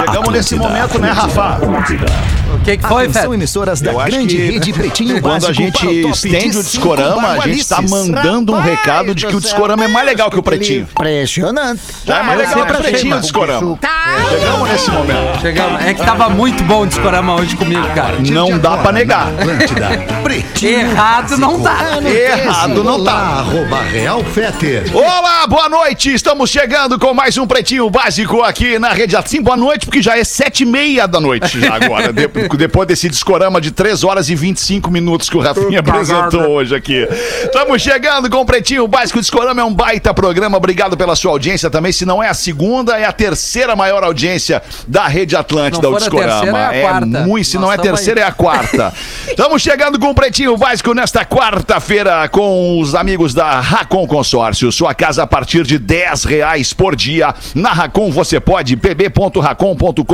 Chegamos nesse momento, né, Rafa? O que, que foi, Atenção, Fed? emissoras da Eu acho grande que rede Pretinho Quando a Básico gente para o top estende de o discorama, a gente tá bagualices. mandando um recado de que o discorama é mais legal que o pretinho. Impressionante. Já é mais eu legal que o achei, pretinho o mas- discorama. Chegamos nesse momento. Chegamos. É que tava muito bom o discorama hoje comigo, cara. Não dá pra negar. Pretinho Errado não tá. Errado não tá. Arroba Real Feter. Olá, boa noite. Estamos chegando com mais um Pretinho Básico aqui na Rede Assim. Boa noite, porque já é sete e meia da noite já agora. de- depois desse discorama de 3 horas e 25 minutos que o Rafinha apresentou hoje aqui. Estamos chegando com o Pretinho Básico. O discorama é um baita programa. Obrigado pela sua audiência também. Se não é a segunda, é a terceira maior audiência da Rede Atlântida, o discorama. é quarta. muito. Se Nós não é a terceira, é a quarta. Estamos chegando com o Pretinho Básico nesta quarta-feira com os amigos da Racon Consórcio. Sua casa a partir de 10 reais por dia. Na Racon você pode pb.racon.com.br.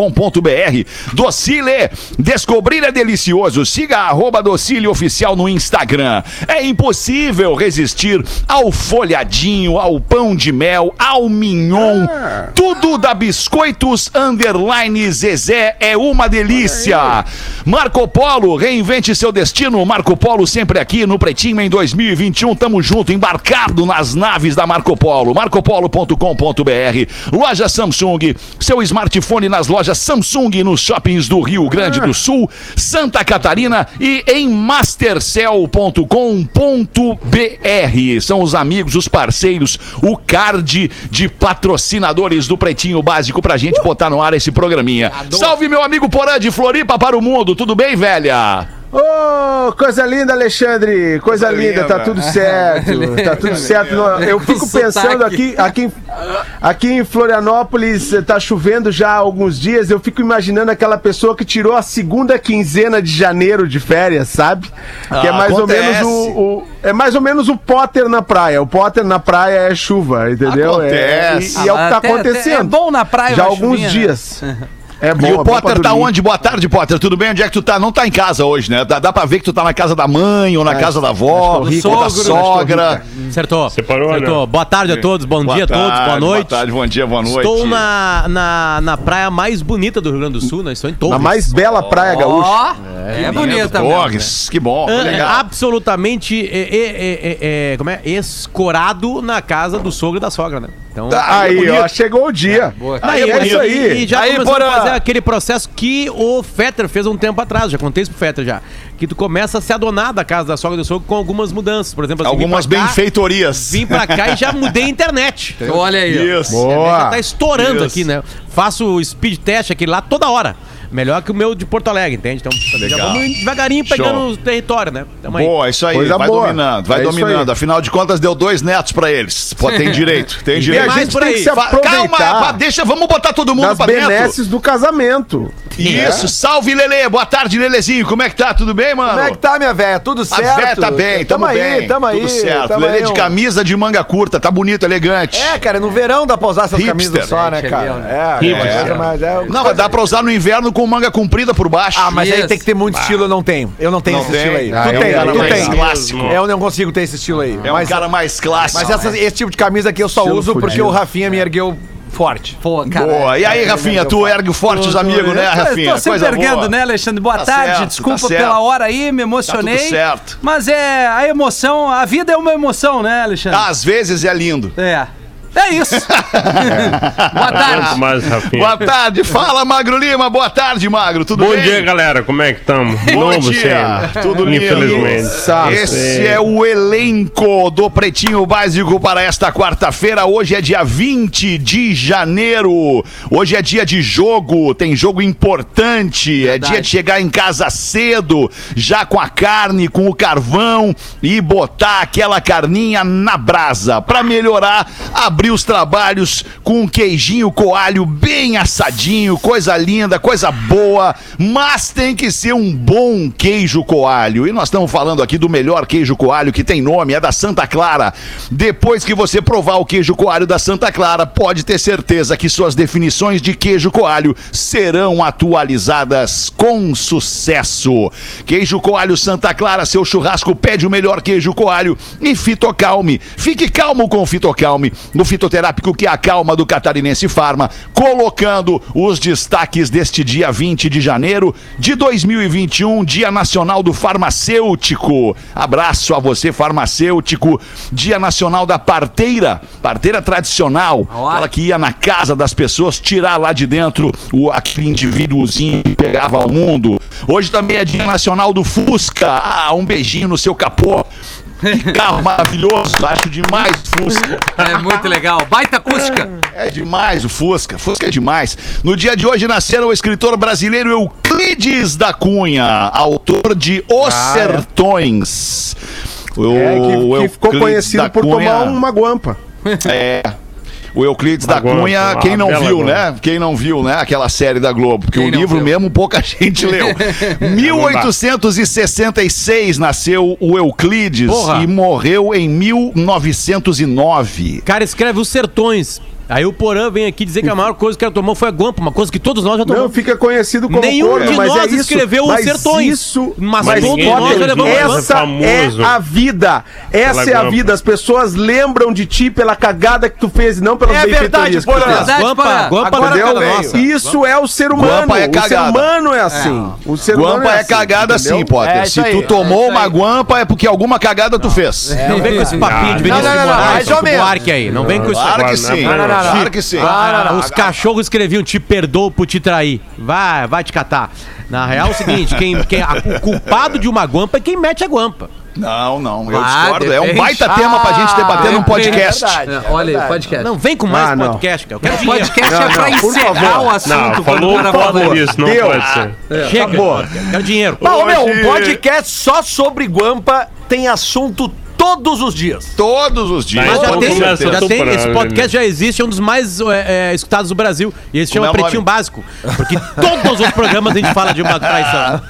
Docile, descobrir é delicioso. Siga a arroba Docile Oficial no Instagram. É impossível resistir ao folhadinho, ao pão de mel, ao mignon. Tudo da Biscoitos Underline Zezé é uma delícia. Marco Polo, reinvente seu destino. Marco Polo sempre aqui no Pretinho em 2021. Tamo junto, embarcado nas naves da Marco Polo. marcopolo.com.br. Loja Samsung, seu smartphone nas lojas Samsung nos shoppings do Rio Grande do Sul, Santa Catarina e em mastercell.com.br. São os amigos, os parceiros, o card de patrocinadores do Pretinho Básico pra gente botar no ar esse programinha. Salve meu amigo Porã de Floripa para o mundo. Tudo bem, velha? Ô, coisa linda, Alexandre. Coisa linda, tá tudo certo. Tá tudo certo. Eu fico pensando aqui, aqui, em- aqui em Florianópolis, eh, tá chovendo já há alguns dias. Eu fico imaginando aquela pessoa que tirou a segunda quinzena de janeiro de férias, sabe? Que é Ah, mais acontece. ou menos o, o- é mais ou menos o Potter na praia. O Potter na praia é chuva, entendeu? É, Acontece. e, e é o que tá até- até acontecendo. É bom na praia, já há alguns chuvinha, né? dias. É bom, e é o bom pra Potter tá onde? Boa tarde, Potter. Tudo bem? Onde é que tu tá? Não tá em casa hoje, né? Dá, dá pra ver que tu tá na casa da mãe ou na casa da avó, que ou da rico, sogra. Acertou. Separou, Acertou. né? Boa tarde a todos, bom dia a todos, boa noite. Boa tarde, bom dia, boa noite. Estou na, na, na praia mais bonita do Rio Grande do Sul, né? Estou em Torres. Na mais bela praia gaúcha. Ó, é, bonita mesmo, né? Que bom. Ah, legal. absolutamente é, é, é, é, é, como é? escorado na casa do sogro e da sogra, né? Então, Tá. Aí, bonito. ó, chegou o dia. Boa. Aí, Aí, é isso aí. E já Aí, começou Porã. a fazer aquele processo que o Fetter fez um tempo atrás. Já contei isso pro Fetter já. Que tu começa a se adonar da casa da sogra do sogro com algumas mudanças. Por exemplo, assim, vim Algumas pra cá, benfeitorias. Vim pra cá e já mudei a internet. Olha aí. ó. Isso. A internet já Boa. tá estourando Isso. aqui, né? Faço o speed test aqui lá toda hora. Melhor que o meu de Porto Alegre, entende? Então já Legal. vamos devagarinho pegando Show. o território, né? Tamo aí. Boa, isso aí. Coisa vai boa. dominando, vai É isso dominando. aí. Afinal de contas, deu dois netos pra eles. Pô, tem direito, tem E a direito. mais gente por tem aí. que se Fa- aproveitar Calma, deixa, vamos botar todo mundo das pra dentro. benesses do casamento. Isso, salve Lele, boa tarde Lelezinho, como é que tá? Tudo bem, mano? Como é que tá, minha velha? Tudo A certo? Vé tá bem, tamo, aí, bem. tamo aí. Tudo certo. tamo Lele aí, de um- camisa de manga curta, tá bonito, elegante. É, cara, no verão dá pra usar essas Hipster. camisas só, né, cara? é mesmo. É, Hipster. é, é Não, mas dá pra usar no inverno com manga comprida por baixo. Ah, mas aí tem que ter muito estilo, eu não tenho. Eu não tenho Não esse tem? estilo aí. Ah, tu é tem, cara tu mais tem. clássico. Eu não consigo ter esse estilo aí. É um cara mais clássico. mas essa- esse tipo de camisa aqui eu só uso porque fudido. o Rafinha me ergueu forte. Pô, cara. Boa. E aí, Rafinha, tu ergue forte os amigos, né, Rafinha? Tô sempre erguendo, né, Alexandre? Boa Tá tarde, certo, desculpa tá certo. pela hora aí, me emocionei. Tá tudo certo. Mas é a emoção, a vida é uma emoção, né, Alexandre? Às vezes é lindo. É. É isso. Boa tarde. mais. Boa tarde, fala Magro Lima, boa tarde, Magro, tudo Bom bem? dia, galera. Como é que estamos? Bom Novo dia, sempre. tudo lindo. Infelizmente. Esse é o elenco do Pretinho Básico para esta quarta-feira. Hoje é dia 20 de janeiro. Hoje é dia de jogo, tem jogo importante. É dia de chegar em casa cedo, já com a carne, com o carvão e botar aquela carninha na brasa. Para melhorar, abrir os trabalhos com um queijinho coalho bem assadinho, coisa linda, coisa boa, mas tem que ser um bom queijo coalho. E nós estamos falando aqui do melhor queijo coalho que tem nome, é da Santa Clara. Depois que você provar o queijo coalho da Santa Clara, pode ter certeza que suas definições de queijo coalho serão atualizadas com sucesso. Queijo coalho Santa Clara, seu churrasco pede o melhor queijo coalho e Fitocalme. Fique calmo com o Fitocalme. O fitoterápico que acalma do Catarinense Farma, colocando os destaques deste dia 20 de janeiro de 2021, Dia Nacional do Farmacêutico. Abraço a você, farmacêutico. Dia Nacional da Parteira, parteira tradicional, aquela que ia na casa das pessoas tirar lá de dentro o, aquele indivíduozinho que pegava o mundo. Hoje também é Dia Nacional do Fusca. Ah, um beijinho no seu capô. Que carro maravilhoso, acho demais o Fusca. É muito legal. Baita acústica. É demais o Fusca, Fusca é demais. No dia de hoje nasceram o escritor brasileiro Euclides da Cunha, autor de Os Sertões. O, É, que, que ficou conhecido da por Cunha- tomar uma guampa. É. O Euclides da Cunha, quem não viu, agora. né? Quem não viu, né? Aquela série da Globo. Porque Quem o livro viu? mesmo pouca gente leu. 1866 nasceu o Euclides Porra. e morreu em 1909. Cara, escreve os sertões. Aí o Porã vem aqui dizer que a maior coisa que ela tomou foi a guampa, uma coisa que todos nós já Não, tomamos. fica conhecido como Nenhum corno, de mas nós é isso. escreveu os mas sertões. Isso, Mas todos Potter, nós já levamos essa famoso é a vida. Essa é a guampa. vida. As pessoas lembram de ti pela cagada que tu fez e não pelas É verdade, Porã. fez. Verdade, Guampa, Porã. guampa Agora velho. nossa. Isso é o ser humano. Guampa é o ser cagada. humano é assim. O ser humano Guampa é assim, cagada entendeu? sim, Potter. É isso Se tu aí, tomou é isso uma aí. guampa é porque alguma cagada tu fez. Não vem com esse papinho de Não, Vinícius não, de não, Moraes. Não vem com isso. Claro que Não, sim. Não, não, não. Claro que sim. Ah, os cachorros escreviam te perdoo por te trair. Vai, vai te catar. Na real é o seguinte, quem, quem, a- o culpado de uma guampa é quem mete a guampa. Não, não, eu Ah, discordo. É um depende. baita tema pra gente debater num podcast. É verdade. É, olha aí, podcast. Não vem com mais Ah, não. podcast, cara. Eu quero dinheiro. Podcast Não, é pra não, por encerrar favor. o assunto. Não, falou foda disso, não Deu. pode ser. Chega. Acabou. Quero dinheiro. Ô, meu, um podcast só sobre Guampa tem assunto todos os dias. Todos os dias. Mas já tem, já tem, soprar, esse podcast já existe, é um dos mais é, é, escutados do Brasil. E esse chama é Pretinho nome? Básico. Porque todos os programas a gente fala de uma traição.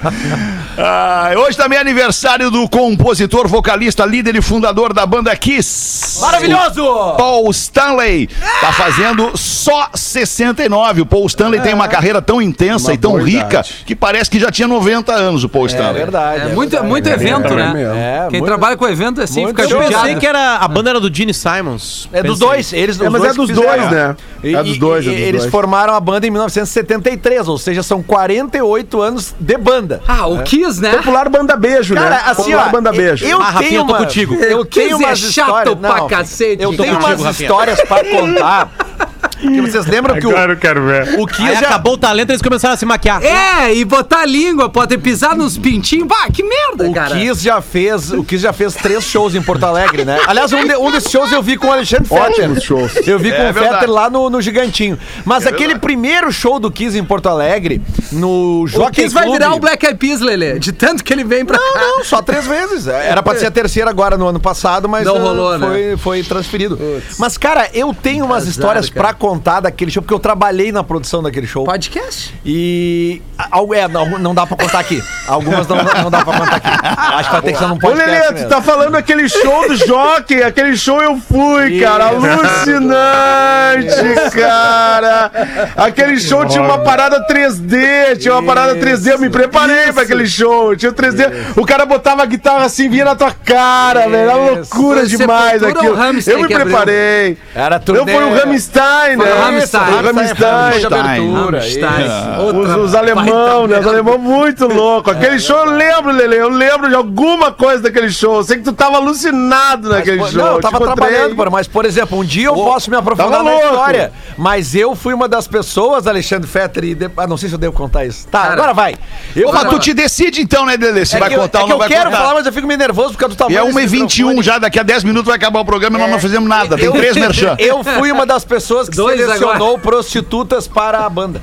Ah, hoje também é aniversário do compositor, vocalista, líder e fundador da banda Kiss. Maravilhoso! Paul Stanley tá fazendo só 69. O Paul Stanley tem uma carreira tão intensa Uma e tão rica idade. que parece que já tinha 90 anos o Paul Stanley. verdade. É muito, muito evento, também. né? É, Quem trabalha com evento assim fica. Eu judiado. pensei que era, a banda era do Gene Simons. É dos Pensei. dois, eles É, mas é dos dois, né? E- É dos dois, e é dos eles dois. formaram a banda em 1973, ou seja, são 48 anos de banda. Ah, o Kiss, né? Popular Banda Beijo, Cara, né? assim, Popular ó, Banda Beijo. eu Ah, Rafinha, tenho eu tô uma, contigo. Eu O tenho é umas chato histórias, pra não, cacete. Eu tenho umas histórias pra contar. Que vocês lembram que o, Agora eu quero ver. o Kiss Aí já acabou o talento, eles começaram a se maquiar. É, e botar a língua, pode pisar nos pintinhos. Bah, que merda, O cara. Kiss já fez, o Kiss já fez três shows em Porto Alegre, né? Aliás, um, de- um desses shows eu vi com o Alexandre Fetter. Shows. Eu vi com É o verdade. Fetter lá no, no Gigantinho. Mas aquele primeiro show do Kiss em Porto Alegre, no O Jockey Kiss vai Club- virar o Black Eyed Peas, Lelê. De tanto que ele vem pra Não, cá. não, só três vezes. Era pra ser a terceira agora no ano passado, mas Não eh, rolou, né? foi, foi transferido. Mas, cara, eu tenho umas Azar, histórias cara. pra contar daquele show, porque eu trabalhei na produção daquele show. Podcast? E. al- É, não, não dá pra contar aqui. Algumas não, não dá pra contar aqui. Acho que vai ter que ser num Ô, podcast. Lelê, tu tá falando aquele show do Jockey, aquele show eu fui, cara, alucinante, cara. Aquele show tinha uma parada 3D, tinha uma parada 3D, eu me preparei pra aquele show, tinha o 3D, o cara botava a guitarra assim, vinha na tua cara, velho, era loucura demais aquilo. Eu me preparei. Era Eu turnê. foi o Rammstein, Rammstein. O Rammstein. Rammstein. Rammstein. Os, os alemão, né? Os alemão muito louco. Aquele show eu lembro, Lele. Eu lembro de alguma coisa daquele show. Eu sei que tu tava alucinado naquele Mas, show. Não, eu tava encontrei. trabalhando, mas, por exemplo, um dia eu posso me aprofundar na história. Mas eu fui uma das pessoas, Alexandre Fetter, e. de- Ah, não sei se eu devo contar isso. Tá, Cara, agora vai. Eu Ô, mas tu te decide então, né, Dele? Se é vai eu- contar é ou não eu vai quero contar. falar, mas eu fico meio nervoso por causa do E é desse 1h21 microfone. já, daqui a 10 minutos vai acabar o programa e nós não fizemos nada. Tem Eu- três merchan. Eu fui uma das pessoas que Dois selecionou prostitutas para a banda.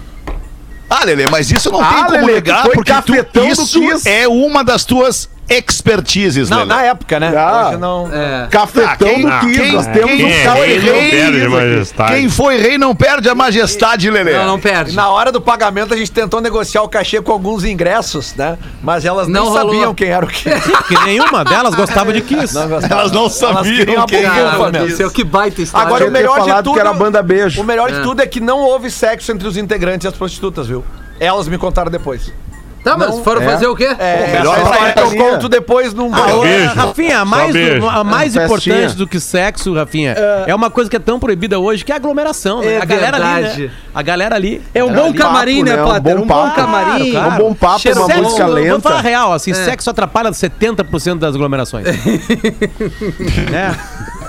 Ah, Lele, mas isso não Ah, tem como Lelê, negar, porque tu, isso é uma das tuas expertises, Não, Lele. na época, né? Ah. Hoje não. É. Cafetão Ah, quem- do Kiss. Nós temos quem um é tal rei não perde majestade. Quem foi rei não perde a majestade, Lele. Não, não perde. Na hora do pagamento, a gente tentou negociar o cachê com alguns ingressos, né? Mas elas Não não rolou. sabiam quem era o que. Porque nenhuma delas gostava de Kiss. Elas não sabiam a quem era. Cara, meu Deus, que baita história. Agora, o melhor de tudo. que era banda beijo. O melhor de É. tudo é que não houve sexo entre os integrantes e as prostitutas, viu? Elas me contaram depois. Tá, mas foram fazer o quê? É, melhor história que eu conto depois num... Ah, beijo. Rafinha, mais, beijo. a mais É, importante festinha. do que sexo, Rafinha, é. uma coisa que é tão proibida hoje, que é a aglomeração, né? É a galera ali, verdade. né? A galera ali. É um bom ali. camarim, né, Papo, né? Um Um bom papo. camarim. Claro, É um bom papo, Cheiro uma bom. música Vamos lenta. falar a real, assim, É. sexo atrapalha 70% das aglomerações. é.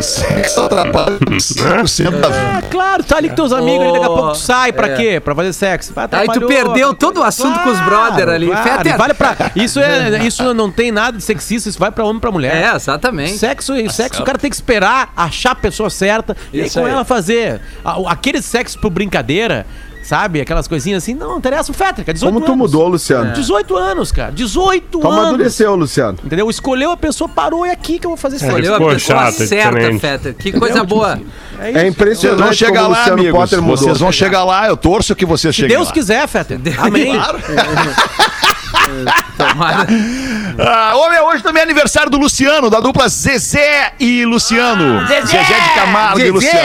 Sexo atrapalha 100% da vida. É, claro, tá ali com teus amigos, daqui a pouco tu sai pra é. quê? Pra fazer sexo. Vai, Aí tu atrapalhou, perdeu todo o assunto com os brother ali. Claro, Fetter. vale pra, isso, é, isso não tem nada de sexista, isso vai pra homem e pra mulher. É, exatamente. Sexo, e sexo o cara tem que esperar achar a pessoa certa e aí Isso com aí. ela fazer. A- Aquele sexo por brincadeira, sabe? Aquelas coisinhas assim, não, não interessa o Fetter, cara. 18 Como tu anos. mudou, Luciano? 18 anos, cara. 18 Tu anos. amadureceu, Luciano. Entendeu? Escolheu a pessoa, parou, é aqui que eu vou fazer sexo. Escolheu a pessoa chato, certa, diferente. Fetter. Que coisa boa. É É isso. Vocês vão impressionante chegar como lá, amigos. Potter mudou. Vocês vão chegar lá, eu torço que vocês Se cheguem Deus lá. quiser, Fetter. Amém. Tomara. Ah, meu, hoje também é aniversário do Luciano, da dupla Zezé e Luciano. Zezé, de Camargo e Luciano.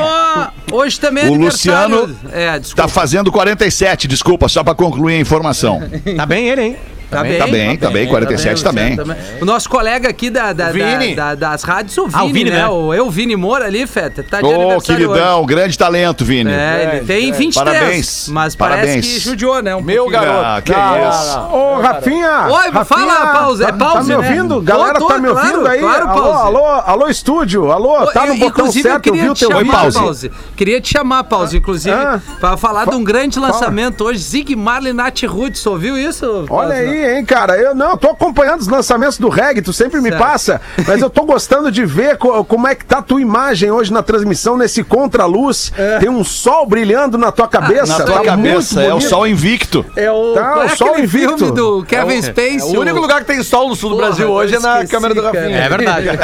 Ó, hoje também é O Luciano É, desculpa. Tá fazendo 47, desculpa, só pra concluir a informação. Tá bem ele, hein? Tá bem, tá bem, tá bem, 47 tá bem. O nosso colega aqui da, da- Vini. da- da- das rádios, o Vini, Ah, o Vini, né? né? O eu, Vini Moura ali, Feta, tá de Ô, aniversário queridão, grande talento, Vini. hoje. É, ele tem 23, Parabéns, mas parabéns. parece que judiou, né? Um Meu pouquinho. garoto. Ah, que Não, isso. Ô, Rafinha! Oi, Rafinha, fala, Pause, é tá- Pause, Tá me né? ouvindo? Galera, tô, tá me ouvindo claro, aí? claro, alô, Pause. alô, alô, estúdio, alô, tá no botão certo, eu queria vi o te teu. Pause. Queria te chamar, Pause, inclusive, Ah. pra falar de um grande lançamento hoje. Zig Marley Nat Roots, ouviu isso? Olha aí, hein, cara. Eu não, eu tô acompanhando os lançamentos do reggae, tu sempre me Certo. passa, mas eu tô gostando de ver co- como é que tá a tua imagem hoje na transmissão, nesse contraluz. Tem um sol brilhando na tua cabeça. Na tua tá cabeça, é o sol invicto. É o, Tá, é o Sol Invicto. filme do Kevin Spacey. É o único lugar que tem sol no sul do Porra, Brasil hoje é na esqueci, câmera do cara. Rafinha. É verdade.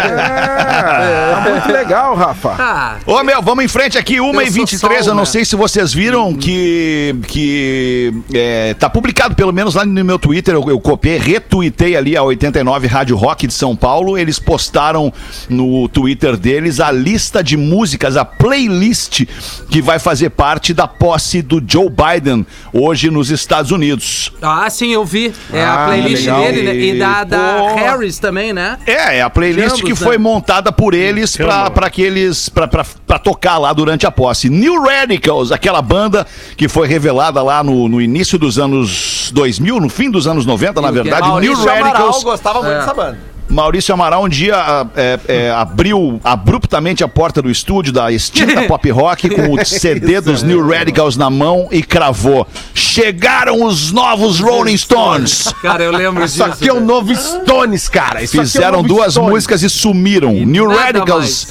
É, tá muito legal, Rafa. Ah, Ô, meu, vamos em frente aqui, 1h23. sou sol, Eu não né? sei se vocês viram que, que é, tá publicado, pelo menos lá no meu Twitter. Eu, eu copiei, retuitei ali a 89 Rádio Rock de São Paulo. Eles postaram no Twitter deles a lista de músicas, a playlist que vai fazer parte da posse do Joe Biden hoje nos Estados Unidos. ah, sim, eu vi. É a Ah, playlist legal. dele, né? E da, da Pô. Harris também, né? É, é a playlist que ambos, foi né? montada por eles pra que eles. Pra, pra, pra tocar lá durante a posse. New Radicals, aquela banda que foi revelada lá no, no início dos anos 2000, no fim dos anos 90, na verdade. Maurício New Amaral Radicals. gostava muito É. dessa banda. Maurício Amaral um dia ah, é, é, abriu abruptamente a porta do estúdio da extinta Pop Rock com o CD dos New Radicals na mão e cravou. Chegaram os novos Rolling Stones. Cara, eu lembro Isso disso. aqui é o novo Stones, cara. Isso é o Fizeram novo duas Stones. músicas e sumiram. New nada Radicals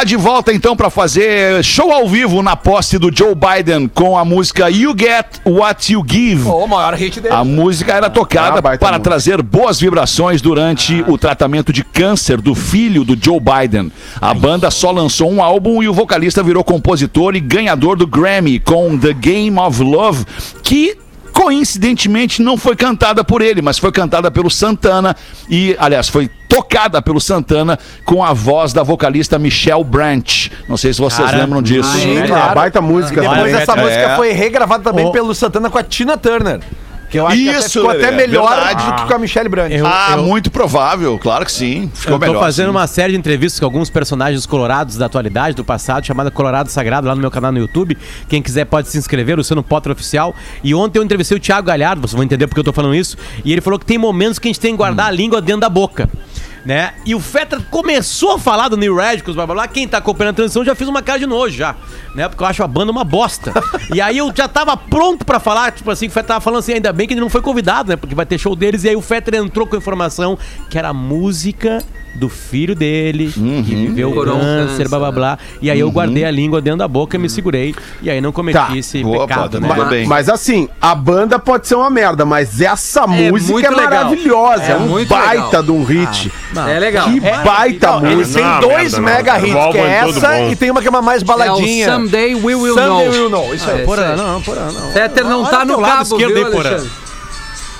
tá de volta então pra fazer show ao vivo na posse do Joe Biden com a música You Get What You Give. O maior hit dele. A música era tocada Ah, para trazer boas vibrações durante o tratamento de câncer do filho do Joe Biden. A banda só lançou um álbum e o vocalista virou compositor e ganhador do Grammy com The Game of Love, que coincidentemente não foi cantada por ele, mas foi cantada pelo Santana e, aliás, foi tocada pelo Santana com a voz da vocalista Michelle Branch. Não sei se vocês Cara, lembram disso. Sim, É. baita música. Depois também. essa é. música foi regravada também Oh. pelo Santana com a Tina Turner. Que eu acho que até Isso, ficou até é melhor verdade. do que com a Michelle Brandt. Eu- Ah, muito provável, claro que sim. Ficou Eu tô melhor. fazendo sim. uma série de entrevistas com alguns personagens colorados da atualidade, do passado, chamada Colorado Sagrado, lá no meu canal no YouTube. Quem quiser pode se inscrever, Luciano Potter Oficial. E ontem eu entrevistei o Thiago Galhardo, vocês vão entender porque eu tô falando isso. E ele falou que tem momentos que a gente tem que guardar a língua dentro da boca. Né? E o Fetter começou a falar do New Radicals, blá blá blá. Quem tá acompanhando a transição já fez uma cara de nojo já, né? Porque eu acho a banda uma bosta. e aí eu já tava pronto pra falar, tipo assim, o Fetter tava falando assim, ainda bem que ele não foi convidado, né? Porque vai ter show deles. E aí o Fetter entrou com a informação que era a música do filho dele, que viveu câncer, câncer, blá blá blá. E aí eu guardei a língua dentro da boca e me segurei. E aí não cometi Tá. esse Boa, pecado, né? bem. Mas assim, a banda pode ser uma merda, mas essa música muito é legal. maravilhosa. É É um muito baita legal. de um hit. É legal. Que baita Não, eles música. têm Não, dois merda, mega não. hits, O que é é essa e tem uma que é uma mais É o baladinha. Someday We Will Someday Know. We Will Know, isso aí. Porã, não, porã, não. Fetter não Olha tá pro no lado cabo, esquerdo viu, aí, porã.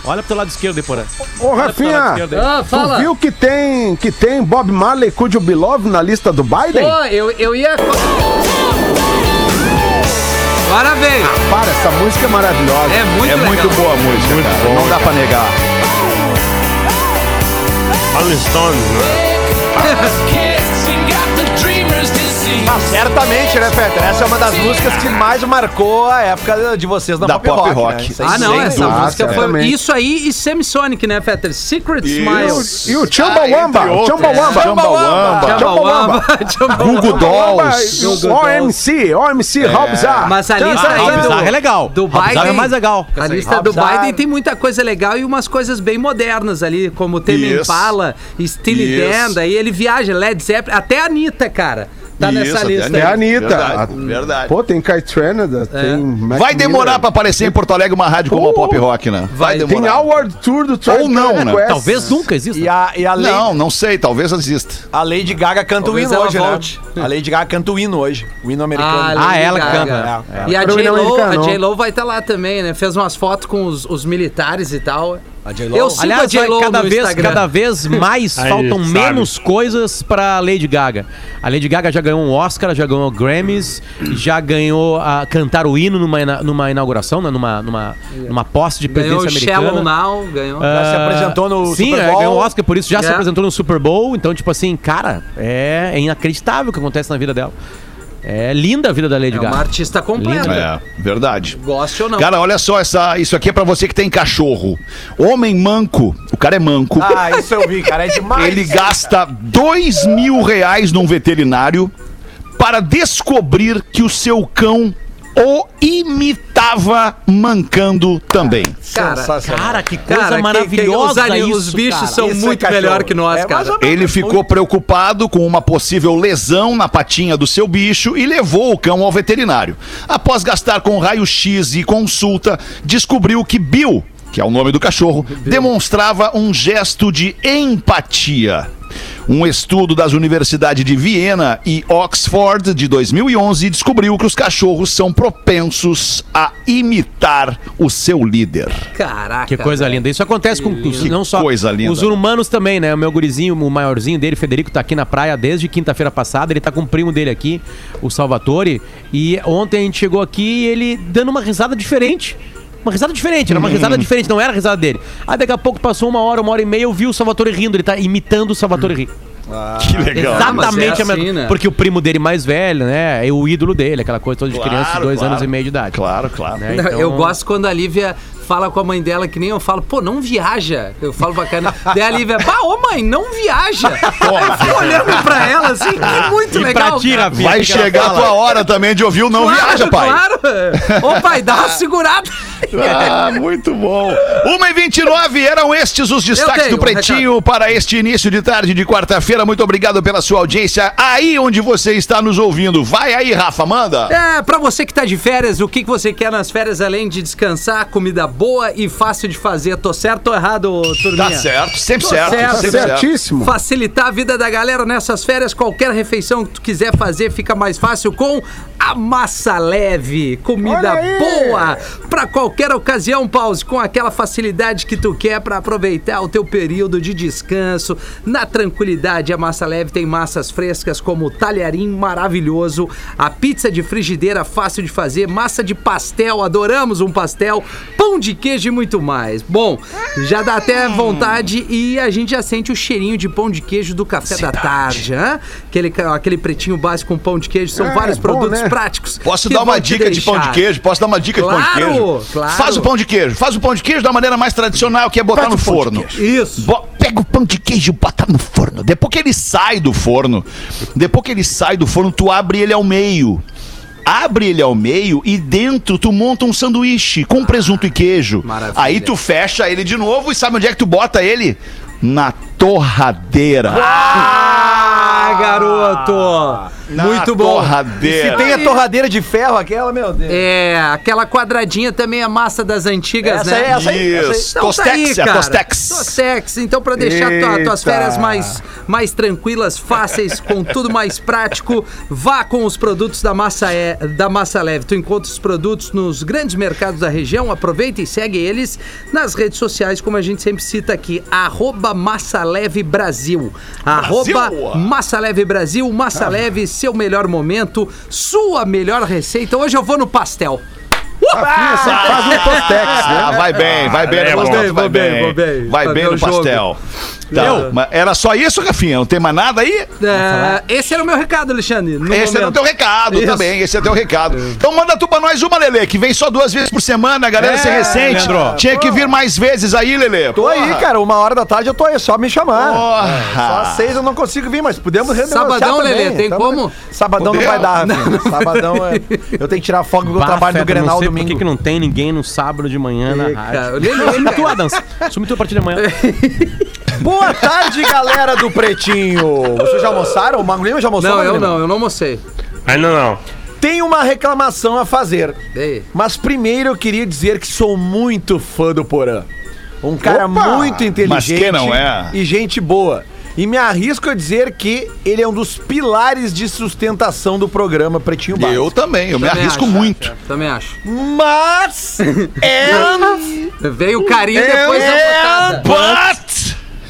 Olha pro teu lado esquerdo aí, porã. Ô, Rafinha, Ah, tu fala. viu que tem, que tem Bob Marley Could You Be Love na lista do Biden? Pô, eu, eu ia. Agora veio. Para, essa música é maravilhosa. É muito É legal. muito boa a música, cara. Não dá pra negar. Rolling Stones, né? Ah, certamente, né, Peter? Essa é uma das músicas que mais marcou a época de vocês na Da pop, pop rock. rock. Né? Ah, não, sem essa dúvida. música foi. certamente. Isso aí e Semisonic, né, Fetter? Secret Smiles. E o Chumbawamba, Ah. Chumbawamba. Chumbawamba. Chumbawamba. Google Dolls. e o OMC, OMC, Rob Bizarre. Mas a lista Ah, aí o Bizarro é legal. do é Biden- mais legal. A lista do Bizarre. Biden tem muita coisa legal e umas coisas bem modernas ali, como Isso. Impala, Steely. Dan, aí ele viaja, Led Zeppelin, até a Anitta, cara, tá nessa Isso, lista. É a Anitta. Verdade, A- verdade. Pô, tem Kai Tranada, tem... Mac Vai demorar Miller. pra aparecer em Porto Alegre uma rádio como a Pop Rock, né? Vai vai. Tem demorar. Award Tour do Tribe Ou não, né? Quest. Talvez nunca exista. E a, e a, Lady, Não, não sei, talvez exista. a Lady Gaga canta Talvez o hino hoje, volte. né? A Lady Gaga canta o hino hoje. O hino americano. Ah, ela Gaga. canta. É, E a J-Lo, americano. a J-Lo vai estar lá também, né? Fez umas fotos com os, os militares e tal. A? Eu sigo Aliás, a cada no vez, Instagram. cada vez mais Aí, faltam sabe. menos coisas pra Lady Gaga. A Lady Gaga já ganhou um Oscar, já ganhou Grammys, já ganhou a cantar o hino numa, numa inauguração, né? numa, numa, numa posse de Ganhou presidência o Shallow americana. Now, ganhou. Já se apresentou no Sim, Super é, Bowl. ganhou o Oscar, por isso já se É. apresentou no Super Bowl. Então, tipo assim, cara, é, é inacreditável o que acontece na vida dela. É linda a vida da Lady É uma Gaga. artista completa. Linda. É, verdade. Goste ou não. Cara, olha só, essa, isso aqui é pra você que tem cachorro. Homem manco, o cara é manco. Ah, isso eu vi, cara. É demais. Ele gasta dois mil reais num veterinário para descobrir que o seu cão o imitava mancando também. Cara. Cara, que coisa Cara, que- que maravilhosa os, ani- isso, os bichos cara. são Isso é muito cachorro. melhor que nós, É, cara. Ele ficou preocupado com uma possível lesão na patinha do seu bicho e levou o cão ao veterinário. Após gastar com raio-x e consulta, descobriu que Bill, que é o nome do cachorro, demonstrava um gesto de empatia. Um estudo das universidades de Viena e Oxford de 2011 descobriu que os cachorros são propensos a imitar o seu líder. Caraca. Que coisa velho. linda. Isso acontece com Que não só coisa linda. os humanos também, né? O meu gurizinho, o maiorzinho dele, Federico, tá aqui na praia desde quinta-feira passada. Ele tá com o primo dele aqui, o Salvatore. E ontem a gente chegou aqui e ele dando uma risada diferente. Uma risada diferente, era uma risada diferente, não era a risada dele. Aí daqui a pouco passou uma hora, uma hora e meia, eu vi o Salvatore rindo, ele tá imitando o Salvatore rir. Que legal. Ah, mas Exatamente é a mesma assim, né? Porque o primo dele mais velho, né? É o ídolo dele, aquela coisa toda de criança de dois claro. anos e meio de idade. Claro, claro. Né? Então- Eu gosto quando a Lívia fala com a mãe dela que nem eu falo, pô, não viaja. Eu falo bacana. Daí a Lívia, bah, ô mãe, não viaja. Eu fico olhando pra ela assim, que muito E legal. pra ti, cara. Rafinha, Vai chegar a tua hora também de ouvir o Não Claro, Viaja, pai. Claro. Ô pai, dá uma segurada. Ah, muito bom. 1h29 eram estes os destaques tenho do um Pretinho para este início de tarde de quarta-feira. Muito obrigado pela sua audiência aí onde você está nos ouvindo. Vai aí, Rafa, manda. É, pra você que tá de férias, o que, que você quer nas férias além de descansar, comida boa e fácil de fazer? Tô certo ou errado, turminha? Tá certo, sempre Tô certo, certo, sempre certo. Certíssimo. Facilitar a vida da galera nessas férias, qualquer refeição que tu quiser fazer fica mais fácil com a massa leve, comida boa para qualquer ocasião, pause com aquela facilidade que tu quer para aproveitar o teu período de descanso na tranquilidade. A massa leve tem massas frescas como o talharim maravilhoso, a pizza de frigideira fácil de fazer, massa de pastel, adoramos um pastel, pão de queijo e muito mais. Bom, já dá até vontade e a gente já sente o cheirinho de pão de queijo do café da tarde? Aquele, aquele pretinho básico com pão de queijo, são É, vários bom, produtos né? práticos. Posso dar uma dica de pão de queijo? Posso dar uma dica de pão de Claro, queijo? claro. Faz o pão de queijo. Faz o pão de queijo da maneira mais tradicional, que é botar Faz no de forno. Isso. Bo- Pega o pão de queijo e bota no forno. Depois que ele sai do forno, depois que ele sai do forno, tu abre ele ao meio. Abre ele ao meio e dentro tu monta um sanduíche com presunto e queijo. Maravilha. Aí tu fecha ele de novo e sabe onde é que tu bota ele? Na torradeira. Ah, garoto! Na Muito bom. Torradeira. Se tem a torradeira de ferro, aquela, meu Deus. É, aquela quadradinha também é massa das antigas, Essa né? é essa aí, essa aí. Isso. Então tá aí, Tostex, é cara. Tostex. Tostex. Então, pra deixar tua- tuas férias mais, mais tranquilas, fáceis, com tudo mais prático, vá com os produtos da Massa, é, da Massa Leve. Tu encontra os produtos nos grandes mercados da região. Aproveita e segue eles nas redes sociais, como a gente sempre cita aqui. Arroba Massa Leve Brasil. Arroba Massa Leve Brasil. Massa Leve seu melhor momento, sua melhor receita. Hoje eu vou no pastel. Rafinha sempre faz um tostex, né? Ah, vai bem, vai bem, é no pastel, vai bem, bem, vou bem. vai bem no o jogo. Tá, Eu? mas era só isso, Rafinha? Não tem mais nada aí? É, esse era o meu recado, Alexandre. no esse é o momento. teu recado Isso. também, esse é o teu recado. Então manda tu pra nós uma, Lelê, que vem só duas vezes por semana, galera, É, recente. Leandro. Tinha que vir mais vezes aí, Lelê. Tô aí, cara. Uma hora da tarde eu tô aí. Só me chamar. Porra. Só às seis eu não consigo vir, mas podemos renegociar Sabadão, também. Lelê, tem Tamo- como? Sabadão não vai dar, Rafinha. Sabadão é... Eu tenho que tirar folga eu Bah, trabalho Feta, Grenal não sei domingo. por que, que não tem ninguém no sábado de manhã na Ih, rádio. cara, o Lelê, Adams. Sume tu a partir de amanhã. Boa tarde, galera do Pretinho. Vocês já almoçaram? O Lima já almoçou? Não, eu Lima? não, eu não almocei. Ainda não. Tem uma reclamação a fazer. Ei. Mas primeiro eu queria dizer que sou muito fã do Porã. Um cara Opa! muito inteligente Mas quem não é? e gente boa. E me arrisco a dizer que ele é um dos pilares de sustentação do programa Pretinho Básico. Eu também, eu me Também arrisco acho, muito. Também acho. Mas é Veio o carinho depois da botada. But...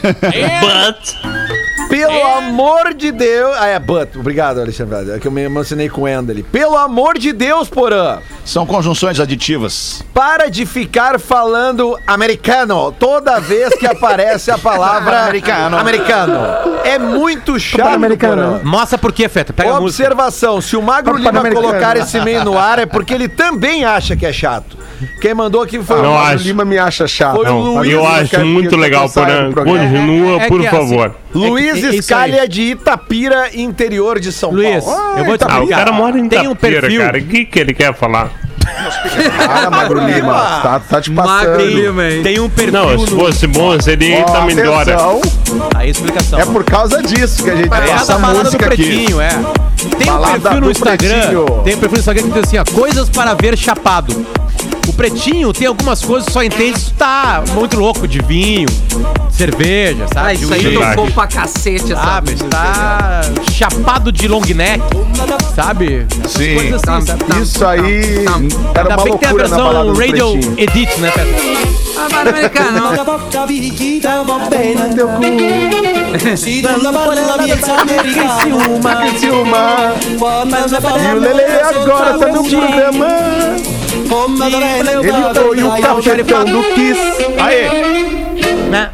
But. pelo amor de Deus. Ah, é, but. Obrigado, Alexandre. É que eu me emocionei com o Enda ali. Pelo amor de Deus, Porã. São conjunções aditivas. Para de ficar falando americano toda vez que aparece a palavra Americano. americano. É muito chato, Pan-americano. Porã. Mostra por quê, Feta. Pega. Observação, se o Magro Lima colocar esse meio no ar é porque ele também acha que é chato. Quem mandou aqui foi Não o acho. Lima me acha chato. Foi o Não, Luiz, eu acho muito legal, Porã. Continua, É por que é favor. assim, Luiz É é Escalha de Itapira, interior de São Luiz, Paulo. eu vou te Ah, o cara mora em Tem um Itapira, perfil. cara. O que, que ele quer falar? Para, Magro Lima. Tá, tá te Magro passando. Lima, hein? Tem um perfil Não, se fosse bom, seria tá melhor. atenção, Aí a explicação. é por causa disso que a gente É passa essa a balada do música aqui. Pretinho, é. Tem um perfil no Instagram. Pretinho. Tem um perfil no Instagram que diz assim, ó, coisas para ver chapado. O Pretinho tem algumas coisas que só entende se tu tá muito louco de vinho, cerveja, sabe? Ah, isso aí tocou pra cacete Sabe, música. tá chapado de long neck, sabe? Essas Sim. coisas assim, sabe? Tá, Isso aí tá. era Ainda uma bem que tem a loucura na versão do Radio Pretinho. Edit, né, Pedro? Ciúma. E o Lele agora tá no programa. Ele foi o cafetão do Kiss. Aí, Né?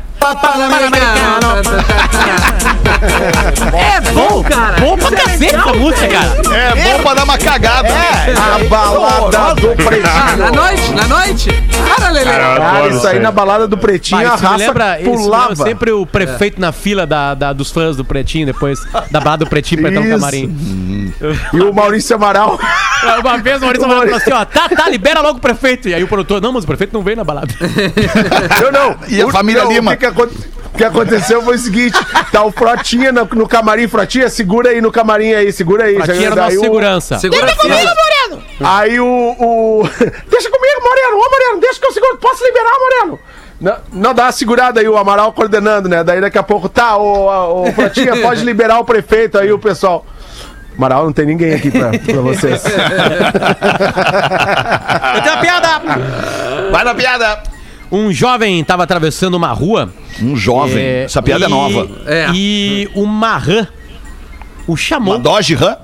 É bom, cara. Bom pra cacete essa música, cara. é bom pra dar uma cagada. A balada do Ah, na Pretinho. noite? Na noite? Cara, Lelê. Cara, isso aí na balada do Pretinho, a raça lembra, pulava. sempre o prefeito na fila da, da- dos fãs do Pretinho, depois da balada do Pretinho pra entrar no camarim. E o Maurício Amaral. Uma vez o Maurício falou assim, ó, tá, tá, libera logo o prefeito. E aí o produtor, não, mas o prefeito não veio na balada. Eu não. E a O- família não, Lima? O que, o aconteceu foi o seguinte: tá o Frotinha no, no camarim. Frotinha, segura aí no camarim aí, segura aí. Pra Já- era nossa o- segurança. Segura a Aí o, o. Deixa comigo, Moreno! Ô, Moreno, deixa que eu seguro. Posso liberar, Moreno? Não, não, dá uma segurada aí, o Amaral coordenando, né? Daí daqui a pouco, tá, ô, ô Frotinha, pode liberar o prefeito aí, o pessoal. Amaral, não tem ninguém aqui pra, pra vocês. Eu tenho uma piada! Vai na piada. Um jovem tava atravessando uma rua. Um jovem. é, Essa piada é e- nova. É. E uma rã o chamou. Uma Dodge Ram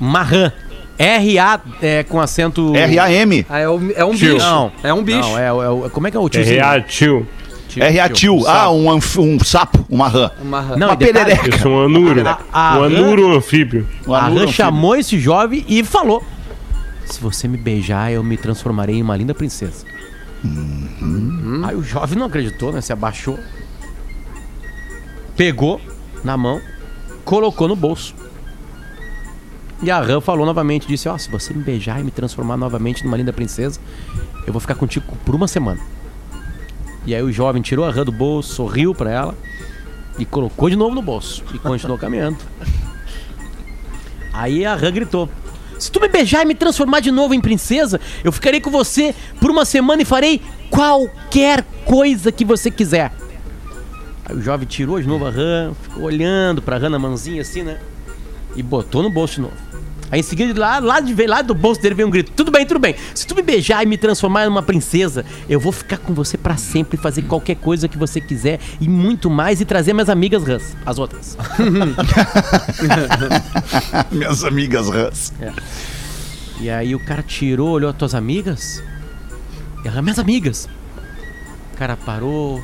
rã. R-A é, com acento. R-A-M. Ah, é, um, é um bicho. Não. É um bicho. Não, é, é o- como é que é o É. Tio, R-A tio. Ah, um, anf- um sapo, uma rã. Uma rã. Não, Uma perereca. Sou um anuro. A- a- um anuro anfíbio. Um A rã chamou esse jovem e falou: Se você me beijar, eu me transformarei em uma linda princesa. Uhum. Aí o jovem não acreditou, né? Se abaixou, pegou na mão, colocou no bolso. E a rã falou novamente: Disse, ó, se você me beijar e me transformar novamente numa linda princesa, eu vou ficar contigo por uma semana. E aí o jovem tirou a rã do bolso, sorriu pra ela e colocou de novo no bolso e continuou caminhando. Aí a rã gritou: Se tu me beijar e me transformar de novo em princesa, eu ficarei com você por uma semana e farei qualquer coisa que você quiser. Aí o jovem tirou de novo a rã, ficou olhando pra rã na mãozinha assim, né? E botou no bolso de novo. Aí em seguida, lá, lá, de, lá do bolso dele vem um grito: Tudo bem, tudo bem. Se tu me beijar e me transformar numa princesa, eu vou ficar com você pra sempre, fazer qualquer coisa que você quiser e muito mais e trazer minhas amigas rãs, as outras. Minhas amigas rãs. E aí o cara tirou, olhou as tuas amigas. E ela, minhas amigas. O cara parou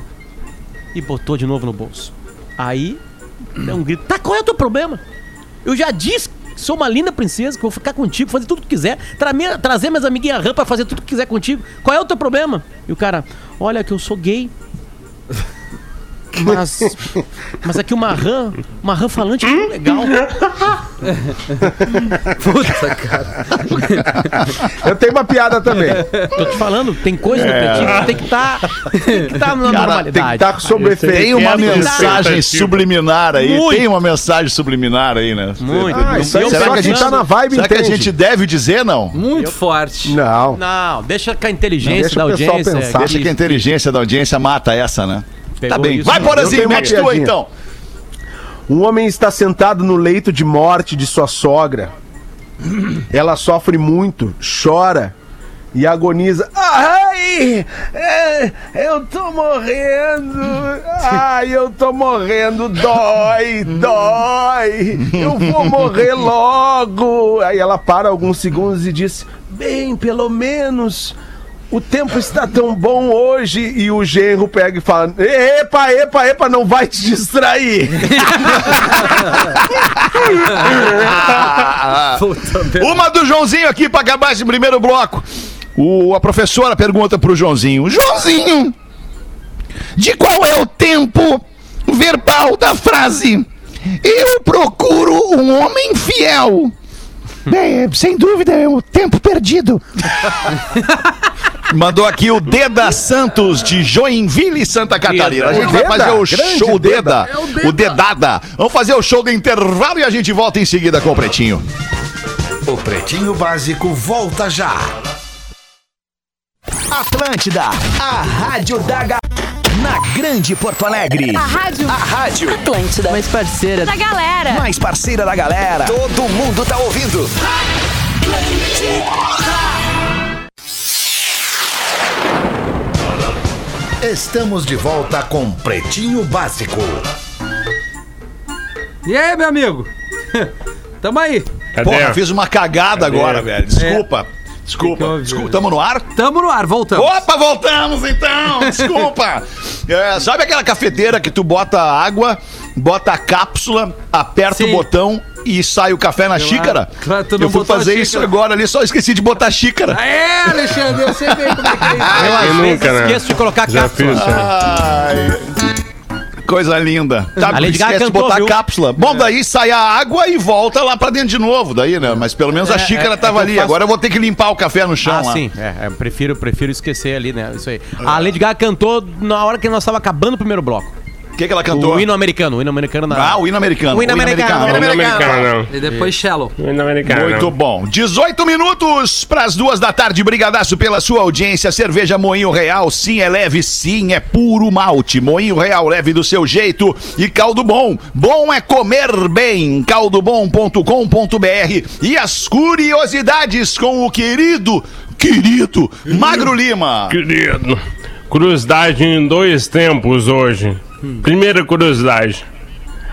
e botou de novo no bolso. Aí, deu um grito. Tá, qual é o teu problema? Eu já disse sou uma linda princesa, que vou ficar contigo, fazer tudo que quiser. Tra minha- trazer minhas amiguinhas rã pra fazer tudo que quiser contigo. Qual é o teu problema? E o cara, olha que eu sou gay. Mas, mas aqui uma rã, uma rã falante é legal. Puta, cara. Eu tenho uma piada também. Tô te falando, tem coisa no pretinho que tem que estar tem que tá na Cara, normalidade. Tem que estar sob efeito. Tem uma Quebra mensagem subliminar aí. Muito. Tem uma mensagem subliminar aí, né? Muito. Ah, isso aí Eu Será que a gente tá na vibe Será que a gente deve dizer, não? Muito forte. Não. Não, deixa com a inteligência Deixa da audiência. pensar. Deixa que a inteligência da audiência mata essa, né? Pegou tá bem. Vai, Porazinho, mete tu então. Um homem está sentado no leito de morte de sua sogra. Ela sofre muito, chora e agoniza. Ai, é, eu tô morrendo. Ai, eu tô morrendo. Dói, dói. Eu vou morrer logo. Aí ela para alguns segundos e diz: Bem, pelo menos. O tempo está tão bom hoje e o genro pega e fala: Epa, epa, epa, não vai te distrair. Uma do Joãozinho aqui pra acabar esse primeiro bloco. O, a professora pergunta pro Joãozinho: Joãozinho, de qual é o tempo verbal da frase? Eu procuro um homem fiel. Bem, sem dúvida, é o tempo perdido. Mandou aqui o Deda Santos de Joinville, Santa Catarina. A gente vai fazer o grande show Deda. Deda, o Dedada. Vamos fazer o show do intervalo e a gente volta em seguida com o Pretinho. O Pretinho Básico volta já. Atlântida, a rádio da Ga... Na Grande Porto Alegre. A rádio A rádio Atlântida. Mais parceira da galera. mais parceira da galera. Todo mundo tá ouvindo. Estamos de volta com Pretinho Básico. E aí, meu amigo? Tamo aí. Cadê? Porra, fiz uma cagada agora, velho. Desculpa. Desculpa. Desculpa. Tamo no ar? Tamo no ar, voltamos. Opa, voltamos então! Desculpa! É, sabe aquela cafeteira que tu bota água, bota a cápsula, aperta Sim. o botão e sai o café na xícara? claro, tu não eu fui a fazer isso agora ali, só esqueci de botar a xícara. É, Alexandre, eu sei bem como é que é isso. Eu Eu nunca, né? esqueço de colocar Já cápsula. fiz, né? Ai. Coisa linda. Tá, A Lady Gaga esquece de cantou, botar viu? a cápsula. Bom, daí sai a água e volta lá pra dentro de novo, daí, né? Mas pelo menos a É, xícara é, tava é que eu ali. faço- Agora eu vou ter que limpar o café no chão Ah, lá. sim. É, é, prefiro, prefiro esquecer ali, né? Isso aí. A Lady Gaga cantou na hora que nós estava acabando o primeiro bloco. O que, que ela cantou? O hino americano. O hino americano na. Ah, o hino americano. O hino americano. Não é americano. E depois Shallow. Não é americano. Muito bom. 18 minutos para as duas da tarde. Brigadaço pela sua audiência. Cerveja Moinho Real, sim, é leve, sim, é puro malte. Moinho Real, leve do seu jeito. E caldo bom. Bom é comer bem. caldobom.com.br. E as curiosidades com o querido, querido Magro Lima. Querido, curiosidade em dois tempos hoje. Primeira curiosidade: